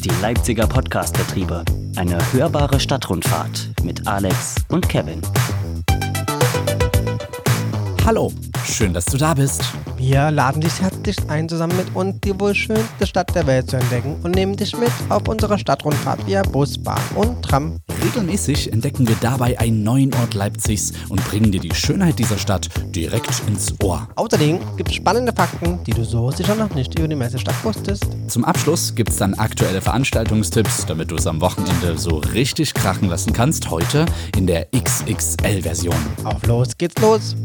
die Leipziger Podcastbetriebe. Eine hörbare Stadtrundfahrt mit Alex und Kevin. Hallo, schön, dass du da bist. Wir laden dich herzlich ein, zusammen mit uns die wohl schönste Stadt der Welt zu entdecken und nehmen dich mit auf unserer Stadtrundfahrt via Bus, Bahn und Tram. Regelmäßig entdecken wir dabei einen neuen Ort Leipzigs und bringen dir die Schönheit dieser Stadt direkt ins Ohr. Außerdem gibt es spannende Fakten, die du so sicher noch nicht über die Messestadt wusstest. Zum Abschluss gibt's dann aktuelle Veranstaltungstipps, damit du es am Wochenende so richtig krachen lassen kannst. Heute in der XXL-Version. Auf los geht's los!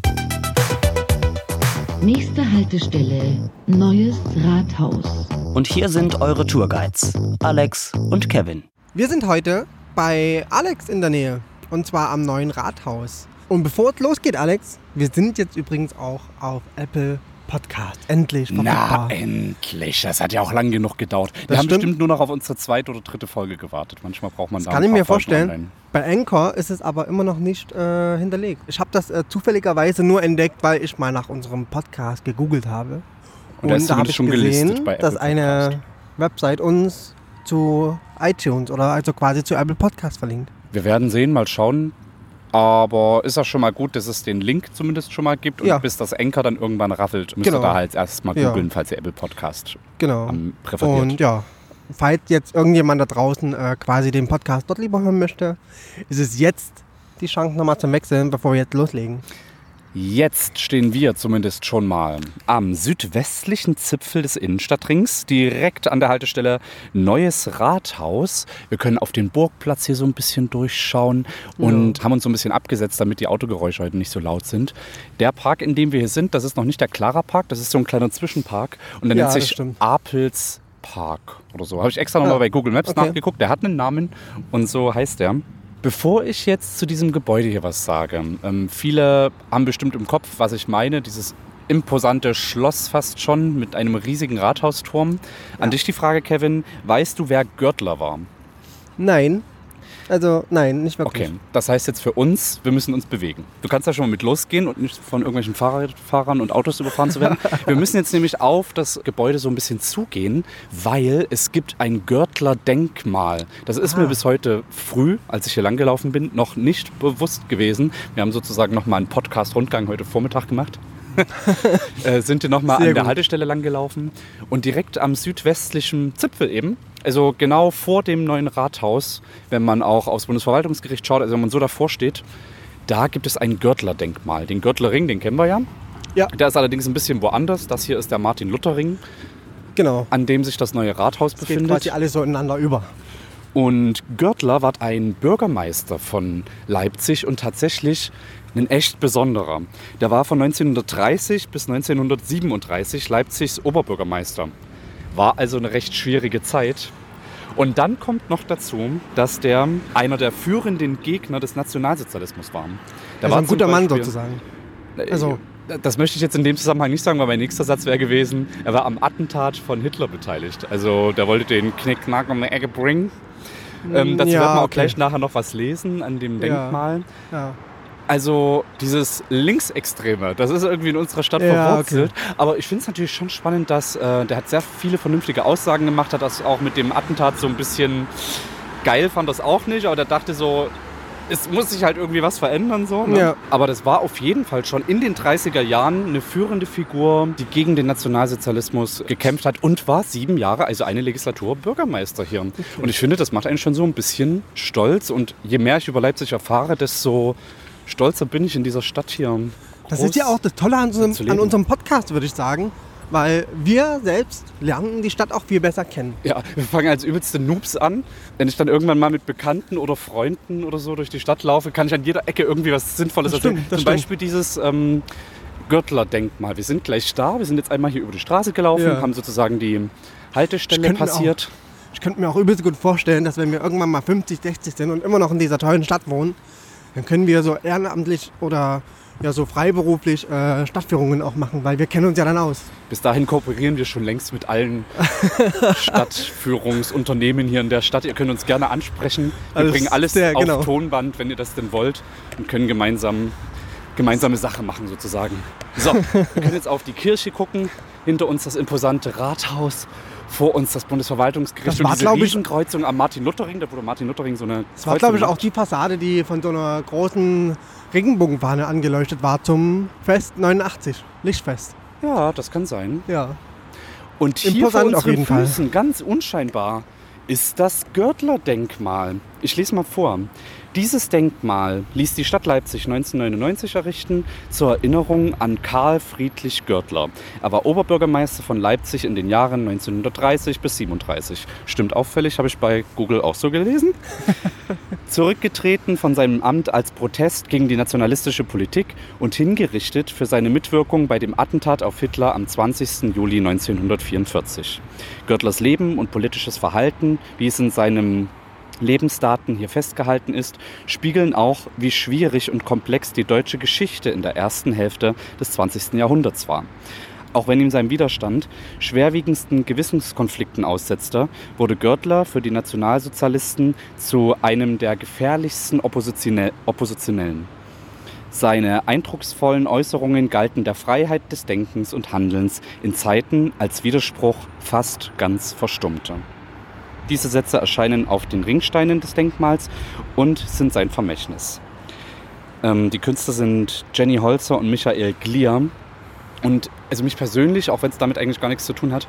Nächste Haltestelle, Neues Rathaus. Und hier sind eure Tourguides, Alex und Kevin. Wir sind heute bei Alex in der Nähe und zwar am neuen Rathaus. Und bevor es losgeht, Alex, wir sind jetzt übrigens auch auf Apple Podcast. Endlich Na, endlich. Das hat ja auch lang genug gedauert. wir Das haben stimmt. bestimmt nur noch auf unsere zweite oder dritte Folge gewartet. Manchmal braucht man Das da kann ein ich mir vorstellen. online. Bei Anchor ist es aber immer noch nicht äh, hinterlegt. Ich habe das äh, zufälligerweise nur entdeckt, weil ich mal nach unserem Podcast gegoogelt habe. Und da ist da habe ich schon gesehen, dass eine. Website uns zu iTunes oder also quasi zu Apple Podcast verlinkt. Wir werden sehen, mal schauen. Aber ist auch schon mal gut, dass es den Link zumindest schon mal gibt. Und Ja. bis das Anchor dann irgendwann raffelt, müsst Genau. ihr da halt erst mal Ja. googeln, falls ihr Apple Podcast Genau. präferiert. Und ja, falls jetzt irgendjemand da draußen äh, quasi den Podcast dort lieber hören möchte, ist es jetzt die Chance nochmal zum Wechseln, bevor wir jetzt loslegen. Jetzt stehen wir zumindest schon mal am südwestlichen Zipfel des Innenstadtrings, direkt an der Haltestelle Neues Rathaus. Wir können auf den Burgplatz hier so ein bisschen durchschauen und haben uns so ein bisschen abgesetzt, damit die Autogeräusche heute nicht so laut sind. Der Park, in dem wir hier sind, das ist noch nicht der Clara Park, das ist so ein kleiner Zwischenpark und der Ja, nennt sich stimmt. Apels Park oder so. Habe ich extra nochmal Ja. bei Google Maps Okay. nachgeguckt, der hat einen Namen und so heißt der. Bevor ich jetzt zu diesem Gebäude hier was sage, ähm, viele haben bestimmt im Kopf, was ich meine, dieses imposante Schloss fast schon mit einem riesigen Rathausturm. An dich die Frage, Kevin, weißt du, wer Görtler war? Nein. Also, nein, nicht wirklich. Okay, das heißt jetzt für uns, wir müssen uns bewegen. Du kannst da schon mal mit losgehen und nicht von irgendwelchen Fahrradfahrern und Autos überfahren zu werden. wir müssen jetzt nämlich auf das Gebäude so ein bisschen zugehen, weil es gibt ein Görtler-Denkmal. Das ist mir Ah. bis heute früh, als ich hier langgelaufen bin, noch nicht bewusst gewesen. Wir haben sozusagen noch mal einen Podcast-Rundgang heute Vormittag gemacht. äh, sind hier nochmal an der gut. Haltestelle lang gelaufen und direkt am südwestlichen Zipfel eben, also genau vor dem neuen Rathaus, wenn man auch aufs Bundesverwaltungsgericht schaut, also wenn man so davor steht, da gibt es ein Görtler-Denkmal. Den Görtlerring, den kennen wir ja. Ja. Der ist allerdings ein bisschen woanders. Das hier ist der Martin-Luther-Ring, Genau. an dem sich das neue Rathaus geht befindet. quasi alles so ineinander über. Und Görtler war ein Bürgermeister von Leipzig und tatsächlich ein echt besonderer. Der war von 1930 bis 1937 Leipzigs Oberbürgermeister. War also eine recht schwierige Zeit. Und dann kommt noch dazu, dass der einer der führenden Gegner des Nationalsozialismus war. Der Also ein zum guter Mann Beispiel- sozusagen. äh, Also- Das möchte ich jetzt in dem Zusammenhang nicht sagen, weil mein nächster Satz wäre gewesen, er war am Attentat von Hitler beteiligt. Also der wollte den Knickknack um die Ecke bringen. Ähm, dazu Ja, werden wir auch okay. gleich nachher noch was lesen an dem Ja. Denkmal. Ja. Also dieses Linksextreme, das ist irgendwie in unserer Stadt Ja, verwurzelt. Aber ich finde es natürlich schon spannend, dass äh, der hat sehr viele vernünftige Aussagen gemacht, hat das auch mit dem Attentat so ein bisschen geil fand das auch nicht, aber der dachte so, es muss sich halt irgendwie was verändern so. Ne? Ja. Aber das war auf jeden Fall schon in den 30er Jahren eine führende Figur, die gegen den Nationalsozialismus gekämpft hat und war sieben Jahre, also eine Legislatur Bürgermeister hier. Und ich finde, das macht einen schon so ein bisschen stolz. Und je mehr ich über Leipzig erfahre, desto stolzer bin ich in dieser Stadt hier. Das ist ja auch das Tolle an, unserem, an unserem Podcast, würde ich sagen. Weil wir selbst lernen die Stadt auch viel besser kennen. Ja, wir fangen als übelste Noobs an. Wenn ich dann irgendwann mal mit Bekannten oder Freunden oder so durch die Stadt laufe, kann ich an jeder Ecke irgendwie was Sinnvolles Das erzählen. stimmt, das Zum Beispiel dieses ähm, Görtler-Denkmal. Wir sind gleich da. Wir sind jetzt einmal hier über die Straße gelaufen, Ja. haben sozusagen die Haltestelle passiert. Ich könnte mir auch übelst gut vorstellen, dass wenn wir irgendwann mal 50, 60 sind und immer noch in dieser tollen Stadt wohnen, dann können wir so ehrenamtlich oder ja so freiberuflich äh, Stadtführungen auch machen, weil wir kennen uns ja dann aus. Bis dahin kooperieren wir schon längst mit allen Stadtführungsunternehmen hier in der Stadt. Ihr könnt uns gerne ansprechen. Wir Alles bringen alles sehr, auf genau. Tonband, wenn ihr das denn wollt, und können gemeinsam gemeinsame Sache machen sozusagen. So, wir können jetzt auf die Kirche gucken. Hinter uns das imposante Rathaus, vor uns das Bundesverwaltungsgericht Das und war, diese glaub ich- Riesenkreuzung am Martin-Luther-Ring. Da wurde Martin-Luther-Ring so eine Das war, glaube ich, auch die Fassade, die von so einer großen Regenbogenfahne angeleuchtet war zum Fest 89, Lichtfest. Ja, das kann sein. Ja. Und hier Imposant vor auf unseren jeden Fall. Füßen, ganz unscheinbar, ist das Görtler-Denkmal. Ich lese mal vor. Dieses Denkmal ließ die Stadt Leipzig 1999 errichten zur Erinnerung an Karl Friedrich Görtler. Er war Oberbürgermeister von Leipzig in den Jahren 1930 bis 37. Stimmt auffällig, habe ich bei Google auch so gelesen. Zurückgetreten von seinem Amt als Protest gegen die nationalistische Politik und hingerichtet für seine Mitwirkung bei dem Attentat auf Hitler am 20. Juli 1944. Görtlers Leben und politisches Verhalten, wie es in seinem Lebensdaten hier festgehalten ist, spiegeln auch, wie schwierig und komplex die deutsche Geschichte in der ersten Hälfte des 20. Jahrhunderts war. Auch wenn ihm sein Widerstand schwerwiegendsten Gewissenskonflikten aussetzte, wurde Görtler für die Nationalsozialisten zu einem der gefährlichsten Oppositionell Oppositionellen. Seine eindrucksvollen Äußerungen galten der Freiheit des Denkens und Handelns in Zeiten, als Widerspruch fast ganz verstummte. Diese Sätze erscheinen auf den Ringsteinen des Denkmals und sind sein Vermächtnis. Ähm, die Künstler sind Jenny Holzer und Michael Glier. Und also mich persönlich, auch wenn es damit eigentlich gar nichts zu tun hat,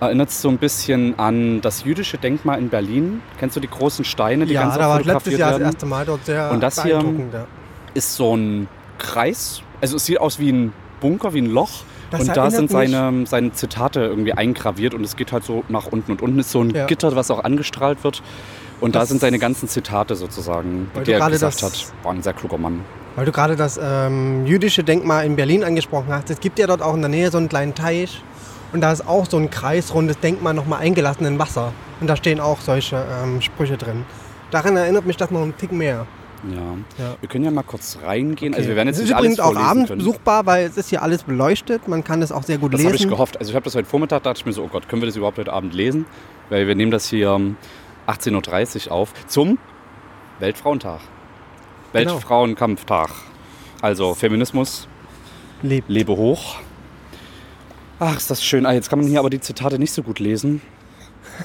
erinnert es so ein bisschen an das jüdische Denkmal in Berlin. Kennst du die großen Steine, die ja, ganz da war letztes Jahr das werden? erste Mal dort sehr Und das hier- ja. Ist so ein Kreis. Also es sieht aus wie ein Bunker, wie ein Loch. Das und da sind seine, seine Zitate irgendwie eingraviert und es geht halt so nach unten. Und unten ist so ein Ja. Gitter, was auch angestrahlt wird. Und da Das- sind seine ganzen Zitate sozusagen, Weil die du er gerade gesagt das- hat. War ein sehr kluger Mann. Weil du gerade das ähm, jüdische Denkmal in Berlin angesprochen hast. Es gibt ja dort auch in der Nähe so einen kleinen Teich. Und da ist auch so ein kreisrundes Denkmal nochmal eingelassen in Wasser. Und da stehen auch solche ähm, Sprüche drin. Daran erinnert mich das noch einen Tick mehr. Ja. Ja. Wir können ja mal kurz reingehen. Also Okay. wir werden es jetzt ist nicht alles übrigens auch abends können. besuchbar, weil es ist hier alles beleuchtet. Man kann es auch sehr gut Das habe lesen. ich gehofft. Also ich habe das heute Vormittag, dachte ich mir so, oh Gott, können wir das überhaupt heute Abend lesen? Weil wir nehmen das hier um 18.30 Uhr auf zum Weltfrauentag. Genau. Weltfrauenkampftag. Also Feminismus, Lebt. lebe hoch. Ach, ist das schön. Ah, jetzt kann man hier aber die Zitate nicht so gut lesen.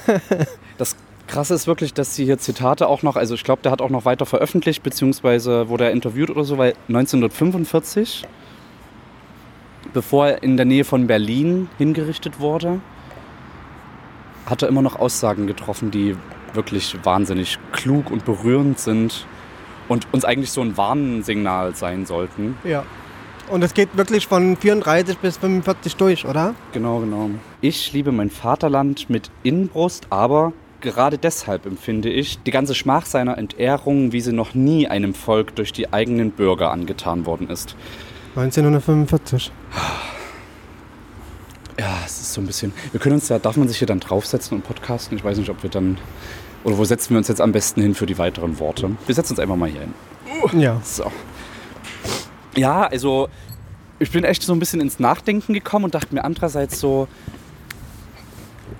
Das Krasse ist wirklich, dass sie hier Zitate auch noch, also ich glaube, der hat auch noch weiter veröffentlicht, beziehungsweise wurde er interviewt oder so, weil 1945, bevor er in der Nähe von Berlin hingerichtet wurde, hat er immer noch Aussagen getroffen, die wirklich wahnsinnig klug und berührend sind und uns eigentlich so ein Warnsignal sein sollten. Ja. Und es geht wirklich von 34 bis 45 durch, oder? Genau, genau. Ich liebe mein Vaterland mit Inbrust, aber gerade deshalb empfinde ich die ganze Schmach seiner Entehrung, wie sie noch nie einem Volk durch die eigenen Bürger angetan worden ist. 1945. Ja, es ist so ein bisschen. Wir können uns ja, darf man sich hier dann draufsetzen und podcasten? Ich weiß nicht, ob wir dann. Oder wo setzen wir uns jetzt am besten hin für die weiteren Worte? Wir setzen uns einfach mal hier hin. Ja. So. Ja, also ich bin echt so ein bisschen ins Nachdenken gekommen und dachte mir andererseits so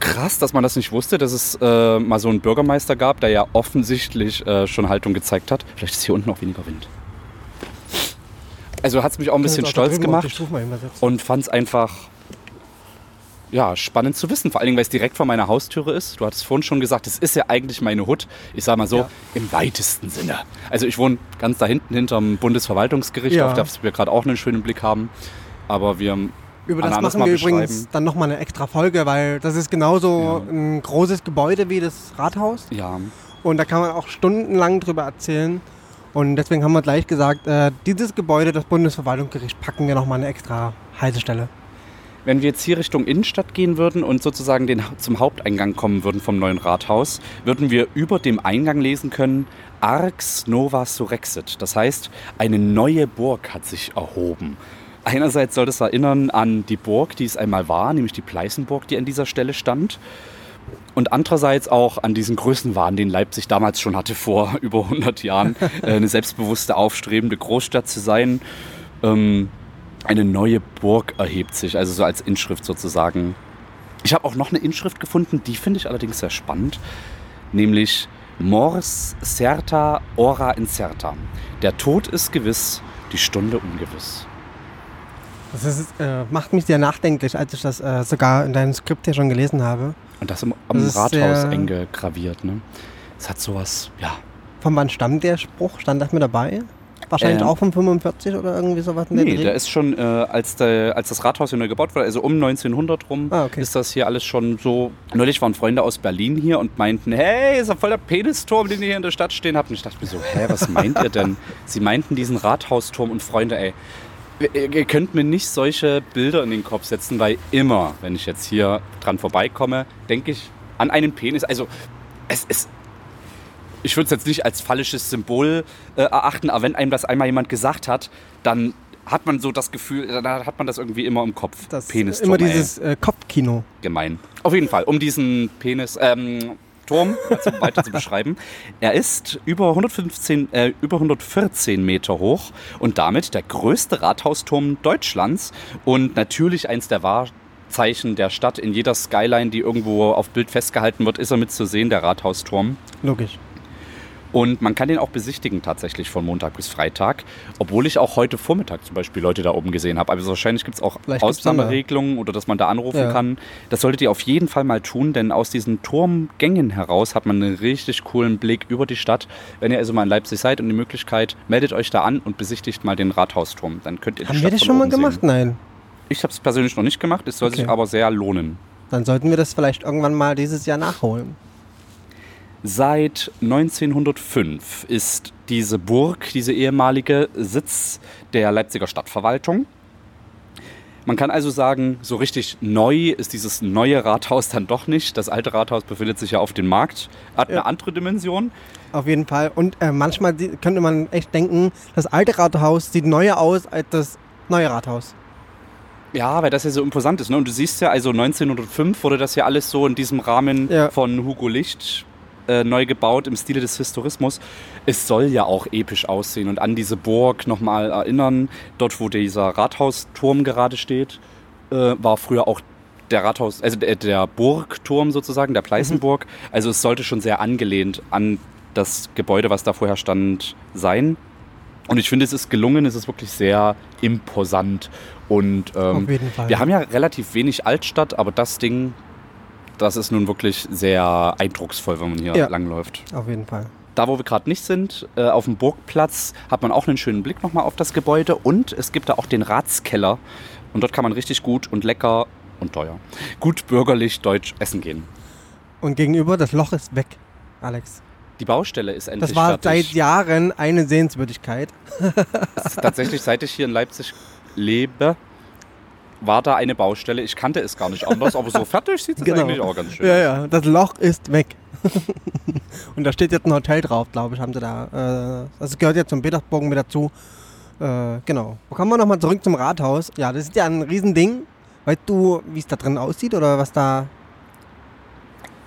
krass, dass man das nicht wusste, dass es äh, mal so einen Bürgermeister gab, der ja offensichtlich äh, schon Haltung gezeigt hat. Vielleicht ist hier unten auch weniger Wind. Also hat es mich auch ein bisschen stolz gemacht und fand es einfach ja, spannend zu wissen. Vor allen Dingen, weil es direkt vor meiner Haustüre ist. Du hattest vorhin schon gesagt, es ist ja eigentlich meine Hut. Ich sag mal so, Ja. im weitesten Sinne. Also ich wohne ganz da hinten hinterm Bundesverwaltungsgericht, Ja. auf das wir gerade auch einen schönen Blick haben. Aber wir Über das machen wir übrigens dann nochmal eine extra Folge, weil das ist genauso Ja. ein großes Gebäude wie das Rathaus. ja, Und da kann man auch stundenlang drüber erzählen. Und deswegen haben wir gleich gesagt, äh, dieses Gebäude, das Bundesverwaltungsgericht, packen wir nochmal eine extra Haltestelle. Wenn wir jetzt hier Richtung Innenstadt gehen würden und sozusagen den, zum Haupteingang kommen würden vom neuen Rathaus, würden wir über dem Eingang lesen können, Arx Nova Surrexit. Das heißt, eine neue Burg hat sich erhoben. Einerseits soll das erinnern an die Burg, die es einmal war, nämlich die Pleißenburg, die an dieser Stelle stand. Und andererseits auch an diesen Größenwahn, den Leipzig damals schon hatte vor über 100 Jahren, äh, eine selbstbewusste, aufstrebende Großstadt zu sein. Ähm, eine neue Burg erhebt sich, also so als Inschrift sozusagen. Ich habe auch noch eine Inschrift gefunden, die finde ich allerdings sehr spannend, nämlich Mors certa ora incerta. Der Tod ist gewiss, die Stunde ungewiss. Das ist, äh, macht mich sehr nachdenklich, als ich das äh, sogar in deinem Skript hier schon gelesen habe. Und das im, am Das Rathaus eingegraviert. Ne? Es hat sowas, ja. Von wann stammt der Spruch? Stand das mit dabei? Wahrscheinlich Ähm, auch von 45 oder irgendwie sowas in der Nee, Dreh? der ist schon, äh, als, der, als das Rathaus hier neu gebaut wurde, also um 1900 rum, Ah, okay. ist das hier alles schon so. Neulich waren Freunde aus Berlin hier und meinten, hey, ist ja voll der Penisturm, den ihr hier in der Stadt stehen habt. Und ich dachte mir so, hä, was meint ihr denn? Sie meinten diesen Rathausturm und Freunde, ey, ihr könnt mir nicht solche Bilder in den Kopf setzen, weil immer, wenn ich jetzt hier dran vorbeikomme, denke ich an einen Penis. Also, es ist. Ich würde es jetzt nicht als falsches Symbol äh, erachten, aber wenn einem das einmal jemand gesagt hat, dann hat man so das Gefühl, dann hat man das irgendwie immer im Kopf. das Penis immer dieses äh, Kopfkino. gemein. Auf jeden Fall, um diesen Penis, ähm, Turm also weiter zu beschreiben. Er ist über, 115, äh, über 114 Meter hoch und damit der größte Rathausturm Deutschlands und natürlich eins der Wahrzeichen der Stadt. In jeder Skyline, die irgendwo auf Bild festgehalten wird, ist er mit zu sehen, der Rathausturm. Logisch. Und man kann den auch besichtigen tatsächlich von Montag bis Freitag, obwohl ich auch heute Vormittag zum Beispiel Leute da oben gesehen habe. Also wahrscheinlich gibt es auch Vielleicht. Ausnahmeregelungen oder dass man da anrufen Ja. kann. Das solltet ihr auf jeden Fall mal tun, denn aus diesen Turmgängen heraus hat man einen richtig coolen Blick über die Stadt. Wenn ihr also mal in Leipzig seid und die Möglichkeit, meldet euch da an und besichtigt mal den Rathausturm. Dann könnt ihr die Haben Stadt wir das schon mal gemacht? Sehen. Nein. Ich habe es persönlich noch nicht gemacht, es soll sich Okay. aber sehr lohnen. Dann sollten wir das vielleicht irgendwann mal dieses Jahr nachholen. Seit 1905 ist diese Burg, diese ehemalige, Sitz der Leipziger Stadtverwaltung. Man kann also sagen, so richtig neu ist dieses neue Rathaus dann doch nicht. Das alte Rathaus befindet sich ja auf dem Markt, hat Ja. eine andere Dimension. Auf jeden Fall. Und äh, manchmal könnte man echt denken, das alte Rathaus sieht neuer aus als das neue Rathaus. Ja, weil das ja so imposant ist. Ne? Und du siehst ja, also 1905 wurde das ja alles so in diesem Rahmen Ja. von Hugo Licht äh, neu gebaut im Stile des Historismus. Es soll ja auch episch aussehen und an diese Burg nochmal erinnern. Dort, wo dieser Rathausturm gerade steht, äh, war früher auch der Rathaus, also der, der Burgturm sozusagen, der Pleißenburg. Also es sollte schon sehr angelehnt an das Gebäude, was da vorher stand, sein. Und ich finde, es ist gelungen, es ist wirklich sehr imposant. Und ähm, Auf jeden Fall. wir haben ja relativ wenig Altstadt, aber das Ding, das ist nun wirklich sehr eindrucksvoll, wenn man hier Ja. langläuft. Auf jeden Fall. Da, wo wir gerade nicht sind, äh, auf dem Burgplatz, hat man auch einen schönen Blick nochmal auf das Gebäude und es gibt da auch den Ratskeller. Und dort kann man richtig gut und lecker und teuer, gut bürgerlich deutsch essen gehen. Und gegenüber, das Loch ist weg, Alex. Die Baustelle ist endlich Das war seit fertig. Jahren eine Sehenswürdigkeit. Tatsächlich, seit ich hier in Leipzig lebe, war da eine Baustelle. Ich kannte es gar nicht anders, aber so fertig sieht es Genau. eigentlich auch ganz schön Ja, ja, das Loch ist weg. Und da steht jetzt ein Hotel drauf, glaube ich, haben sie da. Äh, das gehört jetzt zum Petersbogen mit dazu. Äh, genau. Kommen wir nochmal zurück zum Rathaus. Ja, das ist ja ein Riesending. Weißt du, wie es da drin aussieht oder was da.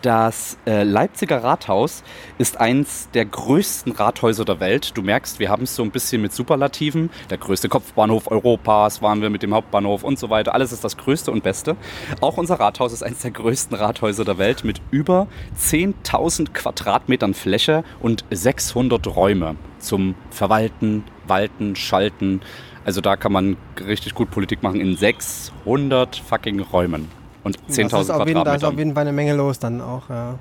Das äh, Leipziger Rathaus ist eins der größten Rathäuser der Welt. Du merkst, wir haben es so ein bisschen mit Superlativen. Der größte Kopfbahnhof Europas waren wir mit dem Hauptbahnhof und so weiter. Alles ist das Größte und Beste. Auch unser Rathaus ist eines der größten Rathäuser der Welt mit über 10.000 Quadratmetern Fläche und 600 Räume zum Verwalten, Walten, Schalten. Also da kann man richtig gut Politik machen in 600 fucking Räumen. Und 10.000 Das ist auf jeden, da ist auf jeden Fall eine Menge los dann auch, ja.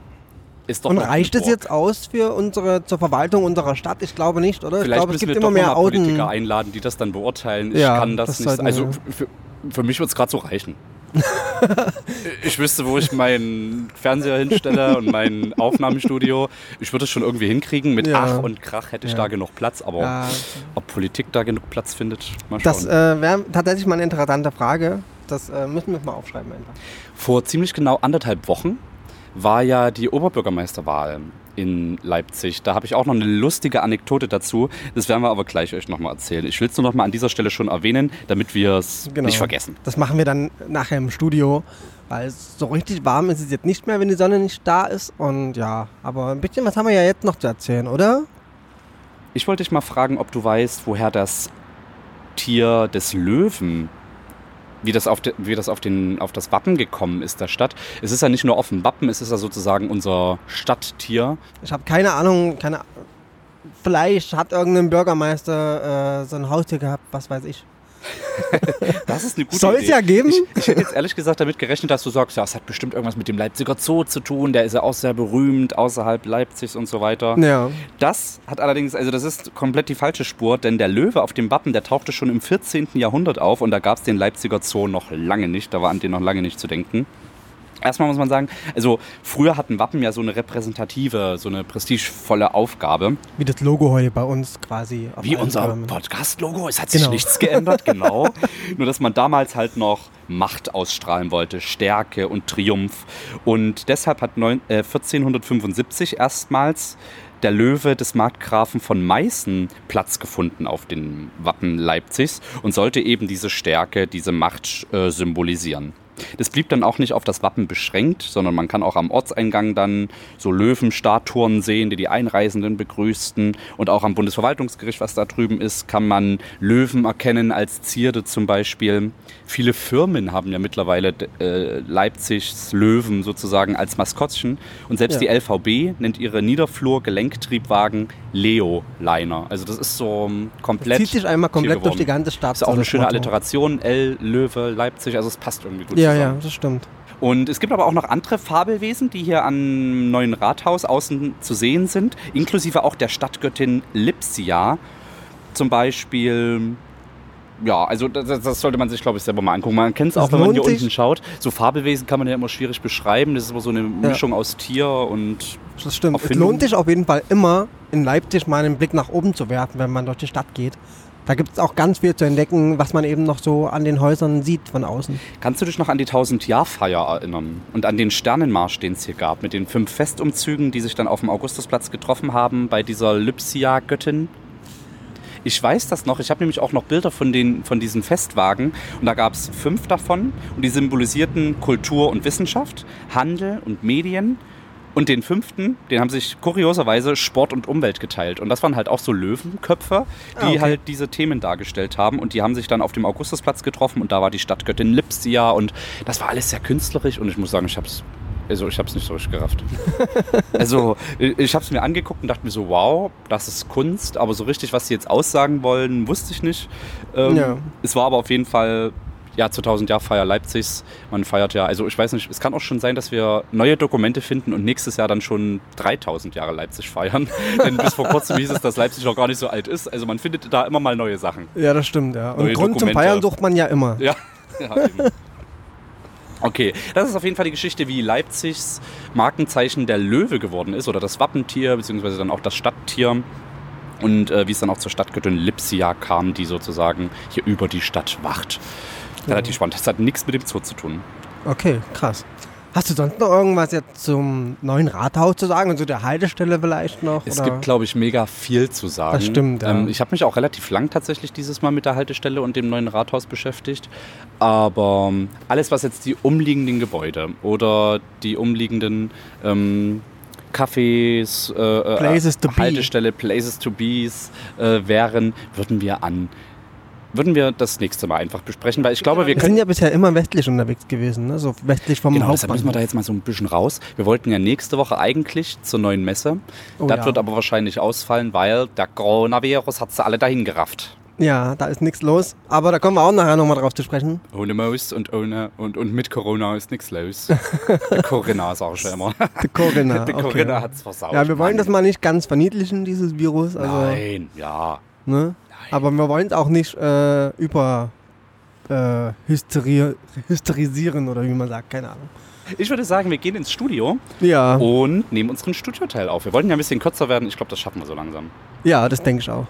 Ist doch Und reicht es jetzt aus für unsere zur Verwaltung unserer Stadt? Ich glaube nicht, oder? Vielleicht ich glaube, es gibt wir immer mehr mal Politiker Auden. einladen, die das dann beurteilen. Ich Ja, kann das, das nicht. Also für, für mich wird es gerade so reichen. ich wüsste, wo ich meinen Fernseher hinstelle und mein Aufnahmestudio. Ich würde es schon irgendwie hinkriegen. Mit Ja. Ach und Krach hätte ich Ja. da genug Platz. Aber Ja, ob Politik da genug Platz findet, mal schauen. das äh, wäre tatsächlich mal eine interessante Frage. Das äh, müssen wir mal aufschreiben einfach. Vor ziemlich genau anderthalb Wochen war ja die Oberbürgermeisterwahl in Leipzig. Da habe ich auch noch eine lustige Anekdote dazu. Das werden wir aber gleich euch nochmal erzählen. Ich will es nur noch mal an dieser Stelle schon erwähnen, damit wir es Genau. nicht vergessen. Das machen wir dann nachher im Studio, weil es so richtig warm ist es jetzt nicht mehr, wenn die Sonne nicht da ist. Und ja, aber ein bisschen was haben wir ja jetzt noch zu erzählen, oder? Ich wollte dich mal fragen, ob du weißt, woher das Tier des Löwen, wie das auf, de, wie das, auf, den, auf das Wappen gekommen ist der Stadt. Es ist ja nicht nur auf dem Wappen, es ist ja sozusagen unser Stadttier. Ich habe keine Ahnung, keine Vielleicht hat irgendein Bürgermeister äh, so ein Haustier gehabt, was weiß ich. Das ist eine gute Soll es Idee. ja geben. Ich, ich hätte jetzt ehrlich gesagt damit gerechnet, dass du sagst, ja, es hat bestimmt irgendwas mit dem Leipziger Zoo zu tun, der ist ja auch sehr berühmt außerhalb Leipzigs und so weiter. Ja. Das hat allerdings, also das ist komplett die falsche Spur, denn der Löwe auf dem Wappen, der tauchte schon im 14. Jahrhundert auf und da gab es den Leipziger Zoo noch lange nicht, da war an den noch lange nicht zu denken. Erstmal muss man sagen, also früher hatten Wappen ja so eine repräsentative, so eine prestigevolle Aufgabe. Wie das Logo heute bei uns quasi. auf Wie unser. Podcast-Logo. Es hat sich Genau. nichts geändert, genau. Nur, dass man damals halt noch Macht ausstrahlen wollte, Stärke und Triumph. Und deshalb hat neun, äh, 1475 erstmals der Löwe des Markgrafen von Meißen Platz gefunden auf den Wappen Leipzigs und sollte eben diese Stärke, diese Macht äh, symbolisieren. Das blieb dann auch nicht auf das Wappen beschränkt, sondern man kann auch am Ortseingang dann so Löwenstatuen sehen, die die Einreisenden begrüßten. Und auch am Bundesverwaltungsgericht, was da drüben ist, kann man Löwen erkennen als Zierde zum Beispiel. Viele Firmen haben ja mittlerweile äh, Leipzigs Löwen sozusagen als Maskottchen. Und selbst Ja. die LVB nennt ihre Niederflur-Gelenktriebwagen Leo-Liner. Also das ist so ähm, komplett Zieht sich einmal komplett durch die ganze Stadt. ist auch eine das schöne. Alliteration. L, Löwe, Leipzig, also es passt irgendwie gut Ja, zusammen. ja, das stimmt. Und es gibt aber auch noch andere Fabelwesen, die hier am neuen Rathaus außen zu sehen sind, inklusive auch der Stadtgöttin Lipsia. Zum Beispiel, ja, also das, das sollte man sich, glaube ich, selber mal angucken. Man kennt es auch, wenn man hier sich. unten schaut. So Fabelwesen kann man ja immer schwierig beschreiben. Das ist immer so eine Mischung aus Tier und Das stimmt. Es lohnt sich auf jeden Fall immer, in Leipzig mal einen Blick nach oben zu werfen, wenn man durch die Stadt geht. Da gibt es auch ganz viel zu entdecken, was man eben noch so an den Häusern sieht von außen. Kannst du dich noch an die 1000-Jahr-Feier erinnern und an den Sternenmarsch, den es hier gab, mit den fünf Festumzügen, die sich dann auf dem Augustusplatz getroffen haben bei dieser Lypsia-Göttin? Ich weiß das noch. Ich habe nämlich auch noch Bilder von, den, von diesen Festwagen und da gab es fünf davon und die symbolisierten Kultur und Wissenschaft, Handel und Medien. Und den fünften, den haben sich kurioserweise Sport und Umwelt geteilt. Und das waren halt auch so Löwenköpfe, die Ah, okay. halt diese Themen dargestellt haben. Und die haben sich dann auf dem Augustusplatz getroffen und da war die Stadtgöttin Lipsia und das war alles sehr künstlerisch und ich muss sagen, ich habe es also ich habe es nicht so richtig gerafft. also ich habe es mir angeguckt und dachte mir so, wow, das ist Kunst, aber so richtig, was sie jetzt aussagen wollen, wusste ich nicht. Ähm, Ja. Es war aber auf jeden Fall ja, zur 1000 Jahr Feier Leipzigs. Man feiert ja, also ich weiß nicht, es kann auch schon sein, dass wir neue Dokumente finden und nächstes Jahr dann schon 3000 Jahre Leipzig feiern. Denn bis vor kurzem hieß es, dass Leipzig noch gar nicht so alt ist. Also man findet da immer mal neue Sachen. Ja, das stimmt, ja. Und Neue Grund zum Dokumente. Feiern sucht man ja immer. Ja, ja eben. Okay, das ist auf jeden Fall die Geschichte, wie Leipzigs Markenzeichen der Löwe geworden ist oder das Wappentier, beziehungsweise dann auch das Stadttier. Und äh, wie es dann auch zur Stadtgöttin Lipsia kam, die sozusagen hier über die Stadt wacht. Relativ spannend. Das hat nichts mit dem Zoo zu tun. Okay, krass. Hast du sonst noch irgendwas jetzt zum neuen Rathaus zu sagen und zu der Haltestelle vielleicht noch? Es oder? gibt, glaube ich, mega viel zu sagen. Das stimmt, ja. Ähm, ich habe mich auch relativ lang tatsächlich dieses Mal mit der Haltestelle und dem neuen Rathaus beschäftigt. Aber ähm, alles, was jetzt die umliegenden Gebäude oder die umliegenden ähm, Cafés, äh, Places to be. Haltestelle, Places to Be's äh, wären, würden wir an würden wir das nächste Mal einfach besprechen, weil ich glaube, wir wir können sind ja bisher immer westlich unterwegs gewesen, ne? so westlich vom Genau, deshalb Hauptbahnhof. müssen wir da jetzt mal so ein bisschen raus. Wir wollten ja nächste Woche eigentlich zur neuen Messe. Oh das ja. wird aber wahrscheinlich ausfallen, weil der Coronavirus hat sie alle dahin gerafft. Ja, da ist nichts los. Aber da kommen wir auch nachher nochmal drauf zu sprechen. Ohne Maus und ohne und, und mit Corona ist nichts los. Die Corinna sag ich schon immer. Die Corinna. Die okay. Corinna hat's versaut. Ja, wir wollen Mann. das mal nicht ganz verniedlichen, dieses Virus. Also, Nein, ja. Ne? Aber wir wollen es auch nicht äh, über äh, hysteri hysterisieren oder wie man sagt, keine Ahnung. Ich würde sagen, wir gehen ins Studio Ja, und nehmen unseren Studioteil auf. Wir wollten ja ein bisschen kürzer werden. Ich glaube, das schaffen wir so langsam. ja, das denke ich auch.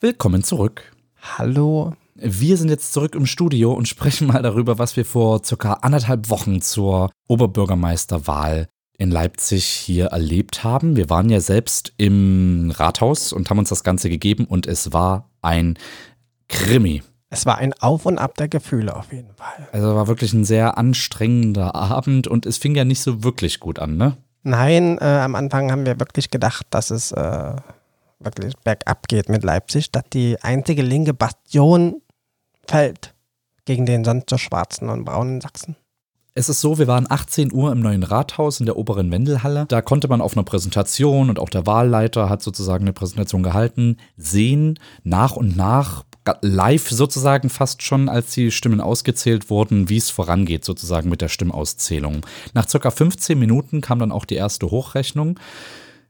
Willkommen zurück. Hallo. Wir sind jetzt zurück im Studio und sprechen mal darüber, was wir vor circa anderthalb Wochen zur Oberbürgermeisterwahl in Leipzig hier erlebt haben. Wir waren ja selbst im Rathaus und haben uns das Ganze gegeben und es war ein Krimi. Es war ein Auf und Ab der Gefühle auf jeden Fall. Also war wirklich ein sehr anstrengender Abend und es fing ja nicht so wirklich gut an, ne? Nein, äh, am Anfang haben wir wirklich gedacht, dass es äh, wirklich bergab geht mit Leipzig, dass die einzige linke Bastion fällt. gegen den sonst so schwarzen und braunen Sachsen? Es ist so, wir waren 18 Uhr im neuen Rathaus in der oberen Wendelhalle. Da konnte man auf einer Präsentation und auch der Wahlleiter hat sozusagen eine Präsentation gehalten, sehen nach und nach live sozusagen fast schon, als die Stimmen ausgezählt wurden, wie es vorangeht sozusagen mit der Stimmauszählung. Nach circa 15 Minuten kam dann auch die erste Hochrechnung.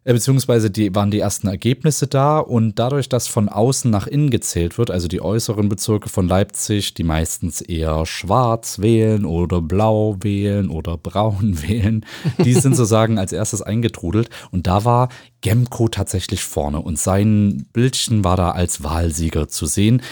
Äh, beziehungsweise die waren die ersten Ergebnisse da und dadurch, dass von außen nach innen gezählt wird, also die äußeren Bezirke von Leipzig, die meistens eher schwarz wählen oder blau wählen oder braun wählen, die sind sozusagen als erstes eingetrudelt und da war Gemco tatsächlich vorne und sein Bildchen war da als Wahlsieger zu sehen.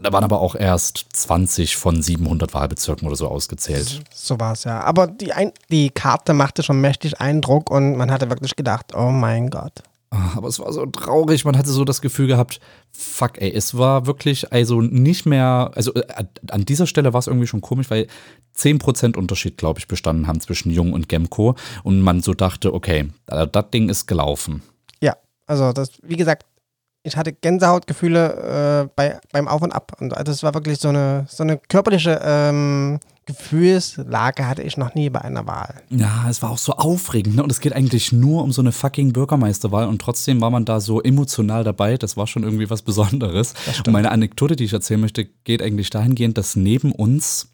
Da waren aber auch erst 20 von 700 Wahlbezirken oder so ausgezählt. So war es ja. Aber die, Ein die Karte machte schon mächtig Eindruck und man hatte wirklich gedacht, oh mein Gott. Ah, aber es war so traurig, man hatte so das Gefühl gehabt, fuck ey, es war wirklich, also nicht mehr, also äh, an dieser Stelle war es irgendwie schon komisch, weil 10% Unterschied, glaube ich, bestanden haben zwischen Jung und Gemco und man so dachte, okay, das Ding ist gelaufen. Ja, also das, wie gesagt, ich hatte Gänsehautgefühle äh, bei, beim Auf und Ab. Und das also war wirklich so eine, so eine körperliche ähm, Gefühlslage hatte ich noch nie bei einer Wahl. Ja, es war auch so aufregend. Ne? Und es geht eigentlich nur um so eine fucking Bürgermeisterwahl. Und trotzdem war man da so emotional dabei. Das war schon irgendwie was Besonderes. Und meine Anekdote, die ich erzählen möchte, geht eigentlich dahingehend, dass neben uns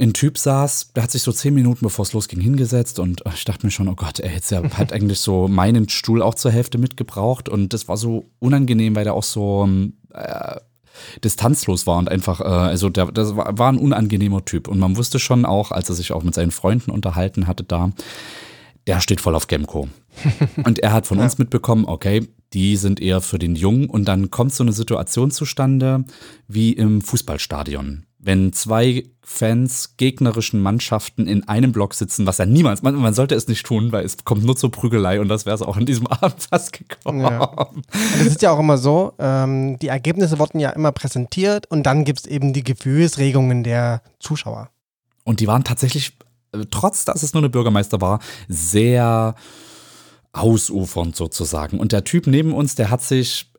ein Typ saß, der hat sich so zehn Minuten bevor es losging hingesetzt und ich dachte mir schon, oh Gott, er hätte ja halt eigentlich so meinen Stuhl auch zur Hälfte mitgebraucht und das war so unangenehm, weil der auch so ähm, äh, distanzlos war und einfach, äh, also der, das war, war ein unangenehmer Typ und man wusste schon auch, als er sich auch mit seinen Freunden unterhalten hatte da, der steht voll auf Gemco. und er hat von ja. uns mitbekommen, okay, die sind eher für den Jungen und dann kommt so eine Situation zustande wie im Fußballstadion wenn zwei Fans gegnerischen Mannschaften in einem Block sitzen, was ja niemals, man, man sollte es nicht tun, weil es kommt nur zur Prügelei und das wäre es auch in diesem Abend fast gekommen. Ja. Es ist ja auch immer so, ähm, die Ergebnisse wurden ja immer präsentiert und dann gibt es eben die Gefühlsregungen der Zuschauer. Und die waren tatsächlich, äh, trotz dass es nur eine Bürgermeister war, sehr ausufernd sozusagen. Und der Typ neben uns, der hat sich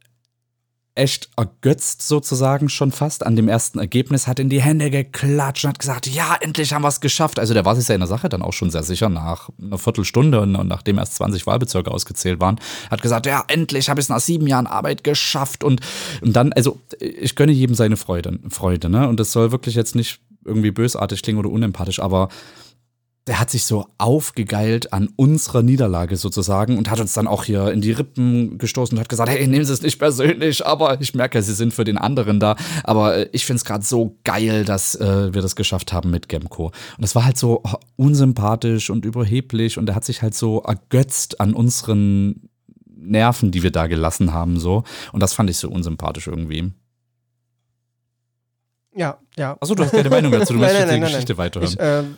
echt ergötzt sozusagen schon fast an dem ersten Ergebnis, hat in die Hände geklatscht und hat gesagt, ja, endlich haben wir es geschafft. Also der war sich ja in der Sache dann auch schon sehr sicher nach einer Viertelstunde und nachdem erst 20 Wahlbezirke ausgezählt waren, hat gesagt, ja, endlich habe ich es nach sieben Jahren Arbeit geschafft und, und dann, also ich gönne jedem seine Freude, Freude, ne? Und das soll wirklich jetzt nicht irgendwie bösartig klingen oder unempathisch, aber der hat sich so aufgegeilt an unserer Niederlage sozusagen und hat uns dann auch hier in die Rippen gestoßen und hat gesagt, hey, nehmen Sie es nicht persönlich, aber ich merke, Sie sind für den anderen da. Aber äh, ich finde es gerade so geil, dass äh, wir das geschafft haben mit Gemco. Und das war halt so unsympathisch und überheblich und er hat sich halt so ergötzt an unseren Nerven, die wir da gelassen haben, so. Und das fand ich so unsympathisch irgendwie. Ja, ja. Achso, du hast keine Meinung dazu, du möchtest die Geschichte weiterhören.